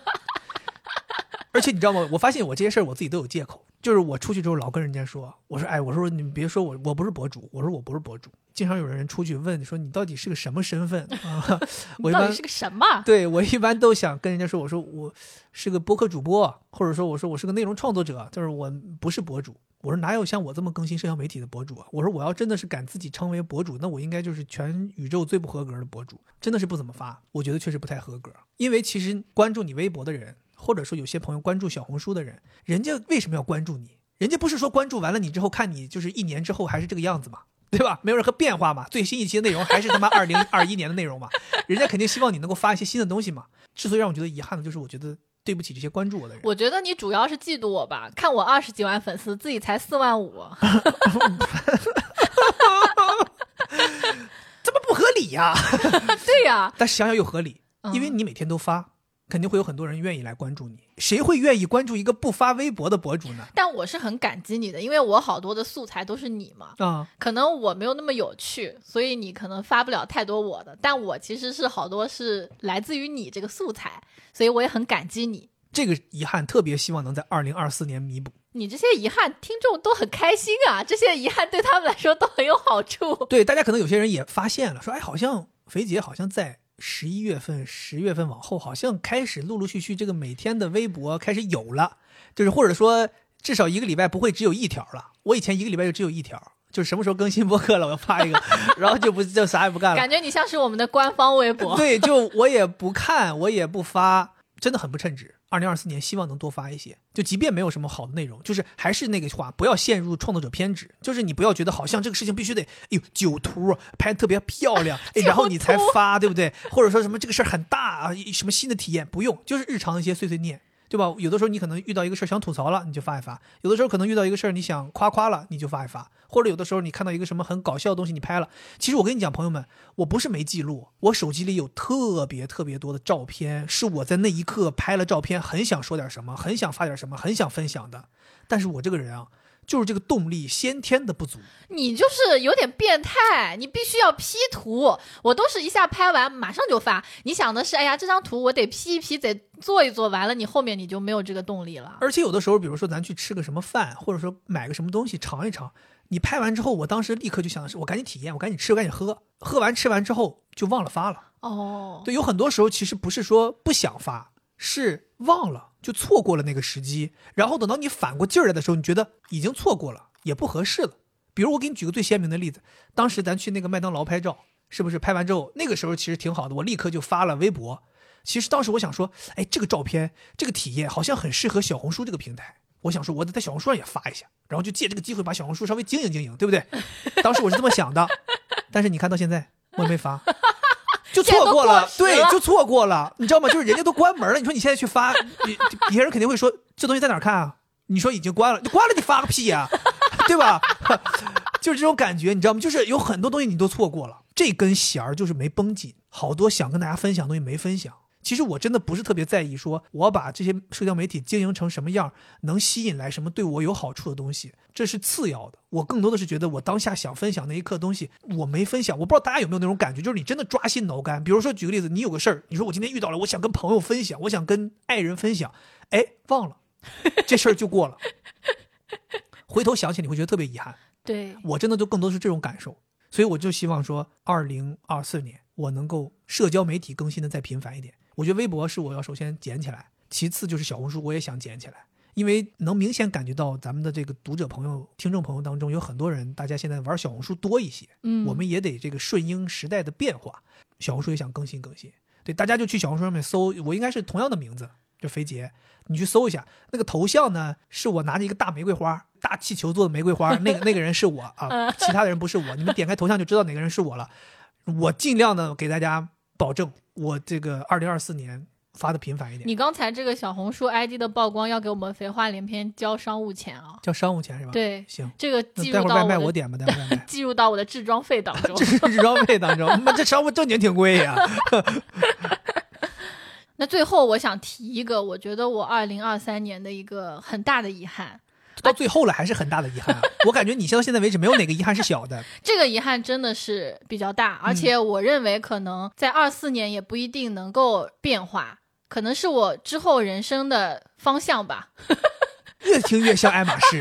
[laughs] 而且你知道吗？我发现我这些事儿我自己都有借口。就是我出去之后老跟人家说，我说哎，我说你们别说我我不是博主，我说我不是博主。经常有人出去问说你到底是个什么身份啊？我一般是个什么？对我一般都想跟人家说，我说我是个播客主播，或者说我说我是个内容创作者，就是我不是博主。我说哪有像我这么更新社交媒体的博主啊？我说我要真的是敢自己称为博主，那我应该就是全宇宙最不合格的博主，真的是不怎么发。我觉得确实不太合格，因为其实关注你微博的人，或者说有些朋友关注小红书的人，人家为什么要关注你？人家不是说关注完了你之后看你就是一年之后还是这个样子嘛，对吧？没有任何变化嘛，最新一期的内容还是他妈 [laughs] 二零二一年的内容嘛，人家肯定希望你能够发一些新的东西嘛。之所以让我觉得遗憾的就是我觉得。对不起，这些关注我的人。我觉得你主要是嫉妒我吧？看我二十几万粉丝，自己才四万五，[laughs] 这么不合理呀？[laughs] 对呀，但是想想又合理，因为你每天都发。肯定会有很多人愿意来关注你，谁会愿意关注一个不发微博的博主呢？但我是很感激你的，因为我好多的素材都是你嘛。啊，可能我没有那么有趣，所以你可能发不了太多我的，但我其实是好多是来自于你这个素材，所以我也很感激你。这个遗憾特别希望能在二零二四年弥补。你这些遗憾，听众都很开心啊，这些遗憾对他们来说都很有好处。对，大家可能有些人也发现了，说哎，好像肥姐好像在。十一月份、十月份往后，好像开始陆陆续续这个每天的微博开始有了，就是或者说至少一个礼拜不会只有一条了。我以前一个礼拜就只有一条，就是什么时候更新播客了，我要发一个，[laughs] 然后就不就啥也不干了。感觉你像是我们的官方微博。对，就我也不看，我也不发，真的很不称职。二零二四年希望能多发一些，就即便没有什么好的内容，就是还是那个话，不要陷入创作者偏执，就是你不要觉得好像这个事情必须得，哎呦九图拍特别漂亮，[laughs] 哎，然后你才发，对不对？或者说什么这个事儿很大啊，什么新的体验不用，就是日常一些碎碎念。对吧？有的时候你可能遇到一个事儿想吐槽了，你就发一发；有的时候可能遇到一个事儿你想夸夸了，你就发一发；或者有的时候你看到一个什么很搞笑的东西，你拍了。其实我跟你讲，朋友们，我不是没记录，我手机里有特别特别多的照片，是我在那一刻拍了照片，很想说点什么，很想发点什么，很想分享的。但是我这个人啊。就是这个动力先天的不足，你就是有点变态，你必须要 P 图，我都是一下拍完马上就发。你想的是，哎呀，这张图我得 P 一 P，得做一做，完了你后面你就没有这个动力了。而且有的时候，比如说咱去吃个什么饭，或者说买个什么东西尝一尝，你拍完之后，我当时立刻就想的是，我赶紧体验，我赶紧吃，我赶紧喝，喝完吃完之后就忘了发了。哦，对，有很多时候其实不是说不想发，是忘了。就错过了那个时机，然后等到你反过劲儿来的时候，你觉得已经错过了，也不合适了。比如我给你举个最鲜明的例子，当时咱去那个麦当劳拍照，是不是拍完之后，那个时候其实挺好的，我立刻就发了微博。其实当时我想说，哎，这个照片，这个体验好像很适合小红书这个平台。我想说，我得在小红书上也发一下，然后就借这个机会把小红书稍微经营经营，对不对？当时我是这么想的，但是你看到现在，我也没发。就错过了，对，就错过了，你知道吗？就是人家都关门了，你说你现在去发，别人肯定会说这东西在哪看啊？你说已经关了，你关了你发个屁呀，[laughs] 对吧？[laughs] 就是这种感觉，你知道吗？就是有很多东西你都错过了，这根弦儿就是没绷紧，好多想跟大家分享的东西没分享。其实我真的不是特别在意，说我把这些社交媒体经营成什么样，能吸引来什么对我有好处的东西，这是次要的。我更多的是觉得，我当下想分享那一刻东西，我没分享。我不知道大家有没有那种感觉，就是你真的抓心挠肝。比如说举个例子，你有个事儿，你说我今天遇到了，我想跟朋友分享，我想跟爱人分享，哎，忘了，这事儿就过了。回头想起你会觉得特别遗憾。[laughs] 对我真的就更多是这种感受，所以我就希望说，二零二四年我能够社交媒体更新的再频繁一点。我觉得微博是我要首先捡起来，其次就是小红书，我也想捡起来，因为能明显感觉到咱们的这个读者朋友、听众朋友当中有很多人，大家现在玩小红书多一些，嗯，我们也得这个顺应时代的变化，小红书也想更新更新，对，大家就去小红书上面搜，我应该是同样的名字，就肥杰，你去搜一下，那个头像呢是我拿着一个大玫瑰花、大气球做的玫瑰花，那个那个人是我啊，[laughs] 其他的人不是我，你们点开头像就知道哪个人是我了，我尽量的给大家保证。我这个二零二四年发的频繁一点。你刚才这个小红书 ID 的曝光要给我们肥话连篇交商务钱啊？交商务钱是吧？，对，行，这个那待会儿计入到我的外卖我点吧，待会儿 [laughs] 外卖。计入到我的置装费当中这。是日装费当中，[laughs] 妈这商务正经挺贵呀。[laughs] 那最后我想提一个，我觉得我二零二三年的一个很大的遗憾，到最后了还是很大的遗憾啊！我感觉你到现在为止没有哪个遗憾是小的。这个遗憾真的是比较大，而且我认为可能在二四年也不一定能够变化，可能是我之后人生的方向吧。[laughs] 越听越像爱马仕，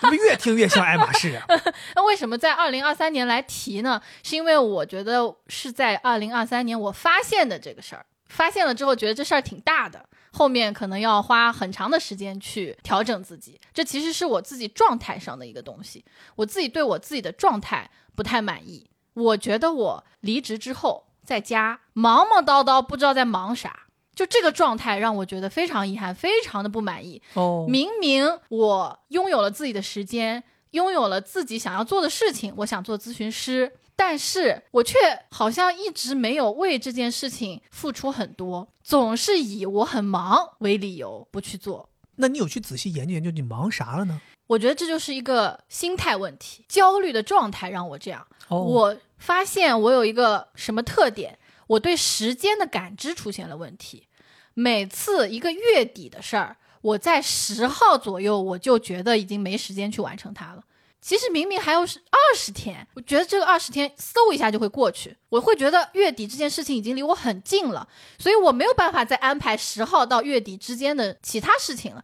怎么越听越像爱马仕啊？[laughs] 那为什么在二零二三年来提呢？是因为我觉得是在二零二三年我发现的这个事儿，发现了之后觉得这事儿挺大的，后面可能要花很长的时间去调整自己。这其实是我自己状态上的一个东西，我自己对我自己的状态不太满意。我觉得我离职之后在家忙忙叨叨，不知道在忙啥。就这个状态让我觉得非常遗憾，非常的不满意。哦，明明我拥有了自己的时间，拥有了自己想要做的事情，我想做咨询师，但是我却好像一直没有为这件事情付出很多，总是以我很忙为理由不去做。那你有去仔细研究研究你忙啥了呢？我觉得这就是一个心态问题，焦虑的状态让我这样。哦，我发现我有一个什么特点，我对时间的感知出现了问题。每次一个月底的事儿，我在十号左右我就觉得已经没时间去完成它了。其实明明还有是二十天，我觉得这个二十天嗖一下就会过去，我会觉得月底这件事情已经离我很近了，所以我没有办法再安排十号到月底之间的其他事情了。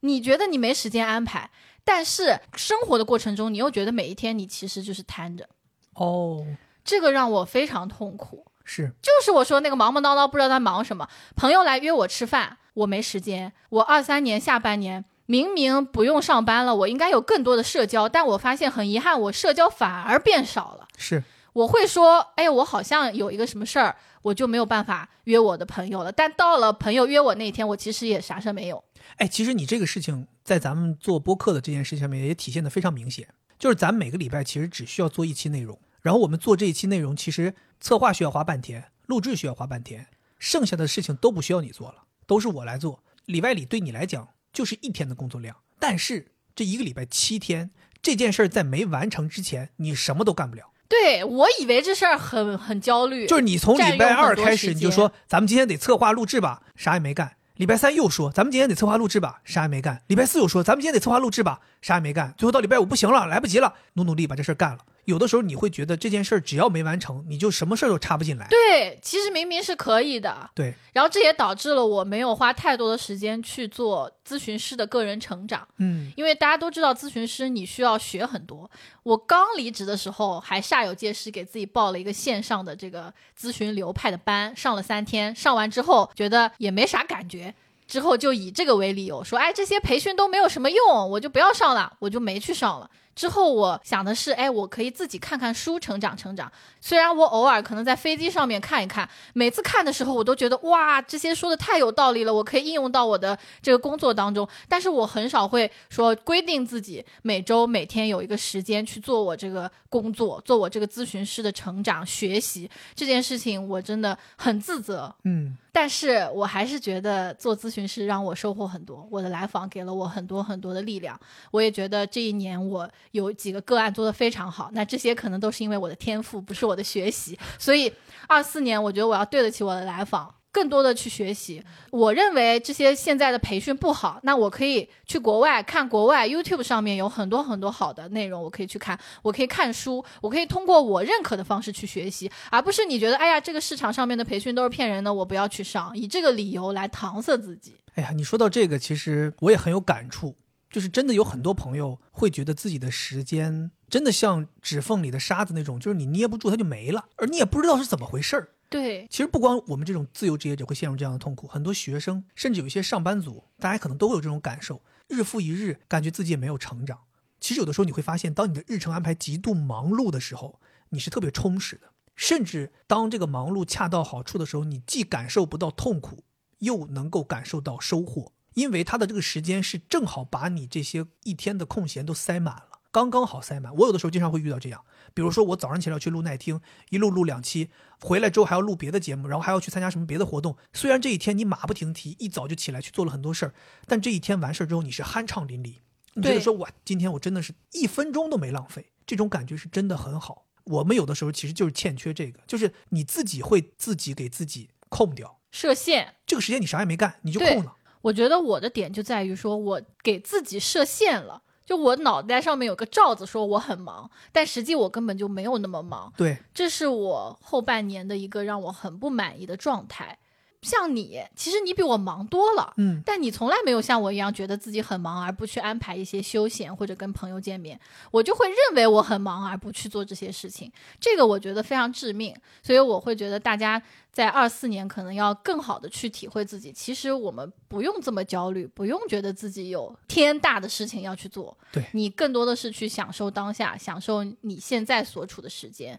你觉得你没时间安排，但是生活的过程中，你又觉得每一天你其实就是摊着。哦，这个让我非常痛苦。是就是我说那个忙忙叨叨，不知道在忙什么。朋友来约我吃饭，我没时间。我二三年下半年明明不用上班了，我应该有更多的社交，但我发现很遗憾，我社交反而变少了。是，我会说，哎，我好像有一个什么事儿，我就没有办法约我的朋友了。但到了朋友约我那天，我其实也啥事儿没有。哎，其实你这个事情在咱们做播客的这件事情上面也体现的非常明显，就是咱每个礼拜其实只需要做一期内容，然后我们做这一期内容，其实策划需要花半天，录制需要花半天，剩下的事情都不需要你做了，都是我来做。里外里对你来讲就是一天的工作量，但是这一个礼拜七天，这件事儿在没完成之前，你什么都干不了。对我以为这事儿很很焦虑，就是你从礼拜二开始你就说咱们今天得策划录制吧，啥也没干。礼拜三又说咱们今天得策划录制吧，啥也没干。礼拜四又说咱们今天得策划录制吧，啥也没干。最后到礼拜五不行了，来不及了，努努力把这事儿干了。有的时候你会觉得这件事儿只要没完成，你就什么事儿都插不进来。对，其实明明是可以的。对，然后这也导致了我没有花太多的时间去做咨询师的个人成长，嗯，因为大家都知道咨询师你需要学很多。我刚离职的时候还煞有介事给自己报了一个线上的这个咨询流派的班，上了三天，上完之后觉得也没啥感觉。之后就以这个为理由说，哎，这些培训都没有什么用，我就不要上了，我就没去上了。之后我想的是，哎，我可以自己看看书，成长成长。虽然我偶尔可能在飞机上面看一看，每次看的时候我都觉得哇，这些说的太有道理了，我可以应用到我的这个工作当中。但是我很少会说规定自己每周每天有一个时间去做我这个工作，做我这个咨询师的成长学习这件事情，我真的很自责。嗯，但是我还是觉得做咨询师让我收获很多，我的来访给了我很多很多的力量。我也觉得这一年我有几个个案做得非常好，那这些可能都是因为我的天赋，不是我的学习。所以二四年，我觉得我要对得起我的来访。更多的去学习，我认为这些现在的培训不好，那我可以去国外看国外 YouTube 上面有很多很多好的内容，我可以去看，我可以看书，我可以通过我认可的方式去学习，而不是你觉得哎呀这个市场上面的培训都是骗人的，我不要去上，以这个理由来搪塞自己。哎呀，你说到这个，其实我也很有感触，就是真的有很多朋友会觉得自己的时间真的像指缝里的沙子那种，就是你捏不住它就没了，而你也不知道是怎么回事儿。对，其实不光我们这种自由职业者会陷入这样的痛苦，很多学生甚至有一些上班族，大家可能都会有这种感受，日复一日，感觉自己也没有成长。其实有的时候你会发现，当你的日程安排极度忙碌的时候，你是特别充实的，甚至当这个忙碌恰到好处的时候，你既感受不到痛苦，又能够感受到收获，因为他的这个时间是正好把你这些一天的空闲都塞满了。刚刚好塞满。我有的时候经常会遇到这样，比如说我早上起来要去录耐听，一录录两期，回来之后还要录别的节目，然后还要去参加什么别的活动。虽然这一天你马不停蹄，一早就起来去做了很多事儿，但这一天完事儿之后你是酣畅淋漓，你觉得说哇，今天我真的是一分钟都没浪费，这种感觉是真的很好。我们有的时候其实就是欠缺这个，就是你自己会自己给自己空掉设限。这个时间，你啥也没干，你就对空了。我觉得我的点就在于说，我给自己设限了。就我脑袋上面有个罩子，说我很忙，但实际我根本就没有那么忙。对，这是我后半年的一个让我很不满意的状态。像你，其实你比我忙多了，嗯，但你从来没有像我一样觉得自己很忙而不去安排一些休闲或者跟朋友见面。我就会认为我很忙而不去做这些事情，这个我觉得非常致命。所以我会觉得大家在二四年可能要更好的去体会自己，其实我们不用这么焦虑，不用觉得自己有天大的事情要去做。对你更多的是去享受当下，享受你现在所处的时间。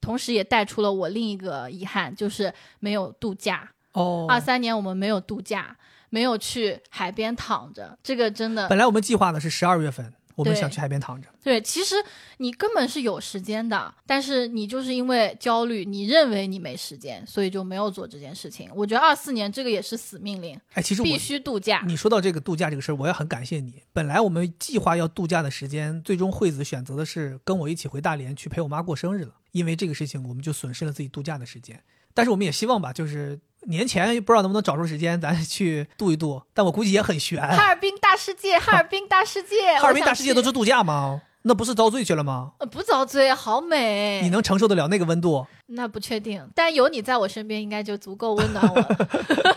同时也带出了我另一个遗憾，就是没有度假。哦，二三年我们没有度假，没有去海边躺着，这个真的本来我们计划的是十二月份，我们想去海边躺着。对。其实你根本是有时间的，但是你就是因为焦虑，你认为你没时间，所以就没有做这件事情。我觉得二四年这个也是死命令，哎，其实我必须度假。你说到这个度假这个事儿，我也很感谢你。本来我们计划要度假的时间，最终惠子选择的是跟我一起回大连去陪我妈过生日了。因为这个事情，我们就损失了自己度假的时间。但是我们也希望吧，就是年前不知道能不能找出时间，咱去度一度。但我估计也很悬。哈尔滨大世界，[laughs] 哈尔滨大世界，哈尔滨大世界都是是度假吗？那不是遭罪去了吗？呃不遭罪，好美。你能承受得了那个温度？那不确定，但有你在我身边，应该就足够温暖我了。[laughs]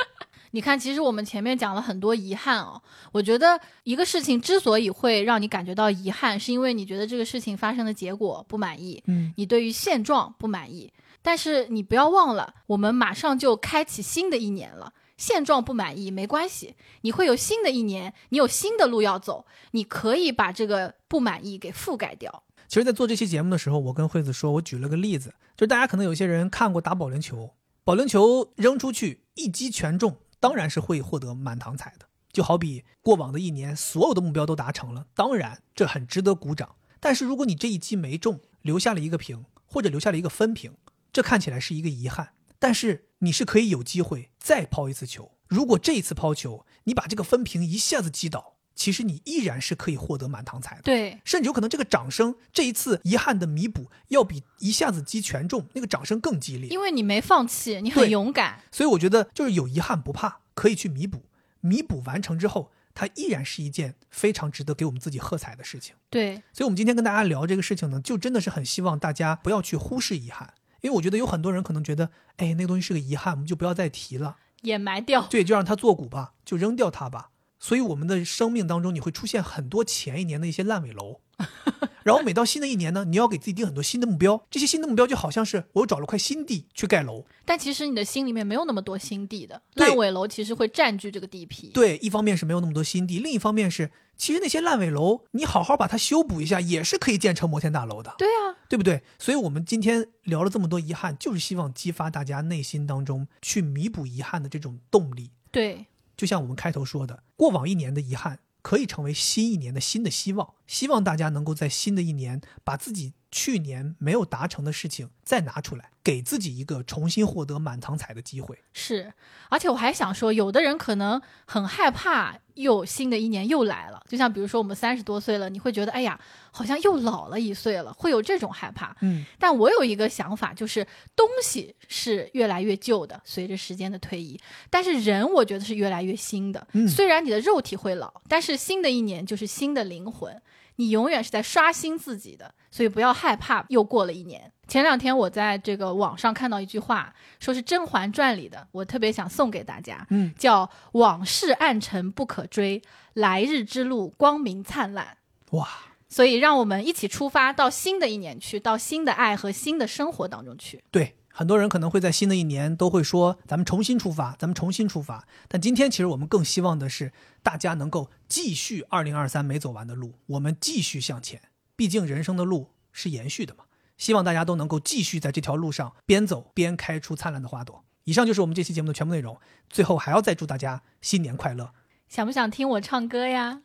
[laughs] 你看，其实我们前面讲了很多遗憾哦。我觉得一个事情之所以会让你感觉到遗憾，是因为你觉得这个事情发生的结果不满意，嗯，你对于现状不满意。但是你不要忘了，我们马上就开启新的一年了。现状不满意没关系，你会有新的一年，你有新的路要走，你可以把这个不满意给覆盖掉。其实，在做这期节目的时候，我跟惠子说，我举了个例子，就是大家可能有些人看过打保龄球，保龄球扔出去一击全中，当然是会获得满堂彩的。就好比过往的一年，所有的目标都达成了，当然这很值得鼓掌。但是如果你这一击没中，留下了一个平，或者留下了一个分平，这看起来是一个遗憾。但是你是可以有机会再抛一次球。如果这一次抛球，你把这个分屏一下子击倒，其实你依然是可以获得满堂彩的。对，甚至有可能这个掌声，这一次遗憾的弥补，要比一下子击全中那个掌声更激烈。因为你没放弃，你很勇敢。所以我觉得就是有遗憾不怕，可以去弥补，弥补完成之后，它依然是一件非常值得给我们自己喝彩的事情。对，所以，我们今天跟大家聊这个事情呢，就真的是很希望大家不要去忽视遗憾，因为我觉得有很多人可能觉得，哎，那个东西是个遗憾，我们就不要再提了，掩埋掉。对，就让它作古吧，就扔掉它吧。所以，我们的生命当中，你会出现很多前一年的一些烂尾楼。[laughs] 然后每到新的一年呢，你要给自己定很多新的目标。这些新的目标就好像是我又找了块新地去盖楼。但其实你的心里面没有那么多新地的，对烂尾楼其实会占据这个地皮。对，一方面是没有那么多新地，另一方面是其实那些烂尾楼，你好好把它修补一下，也是可以建成摩天大楼的，对啊，对不对？所以我们今天聊了这么多遗憾，就是希望激发大家内心当中去弥补遗憾的这种动力。对，就像我们开头说的，过往一年的遗憾可以成为新一年的新的希望。希望大家能够在新的一年把自己去年没有达成的事情再拿出来，给自己一个重新获得满堂彩的机会。是。而且我还想说，有的人可能很害怕又新的一年又来了，就像比如说我们三十多岁了，你会觉得哎呀，好像又老了一岁了，会有这种害怕。嗯，但我有一个想法，就是东西是越来越旧的，随着时间的推移，但是人我觉得是越来越新的。嗯虽然你的肉体会老，但是新的一年就是新的灵魂，你永远是在刷新自己的，所以不要害怕又过了一年。前两天我在这个网上看到一句话，说是《甄嬛传》里的，我特别想送给大家，嗯，叫“往事暗沉不可追，来日之路光明灿烂”。哇，所以，让我们一起出发到新的一年去，到新的爱和新的生活当中去。对，很多人可能会在新的一年都会说：“咱们重新出发，咱们重新出发。”但今天其实我们更希望的是，大家能够继续2023没走完的路，我们继续向前。毕竟人生的路是延续的嘛。希望大家都能够继续在这条路上边走边开出灿烂的花朵。以上就是我们这期节目的全部内容。最后还要再祝大家新年快乐！想不想听我唱歌呀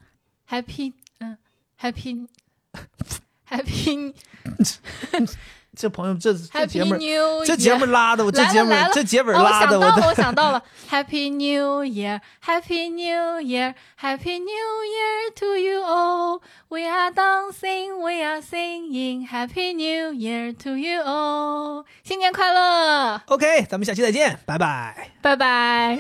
？Happy，嗯，Happy Happy [laughs] 这朋友这这节 Happy 目 New Year，这节目拉的我这节目这结尾哦，我拉的我都想到了，我想到了，Happy New Year，Happy New Year，Happy New Year to you all。We are dancing, we are singing. Happy New Year to you all。新年快乐，OK，咱们下期再见，拜拜。拜拜。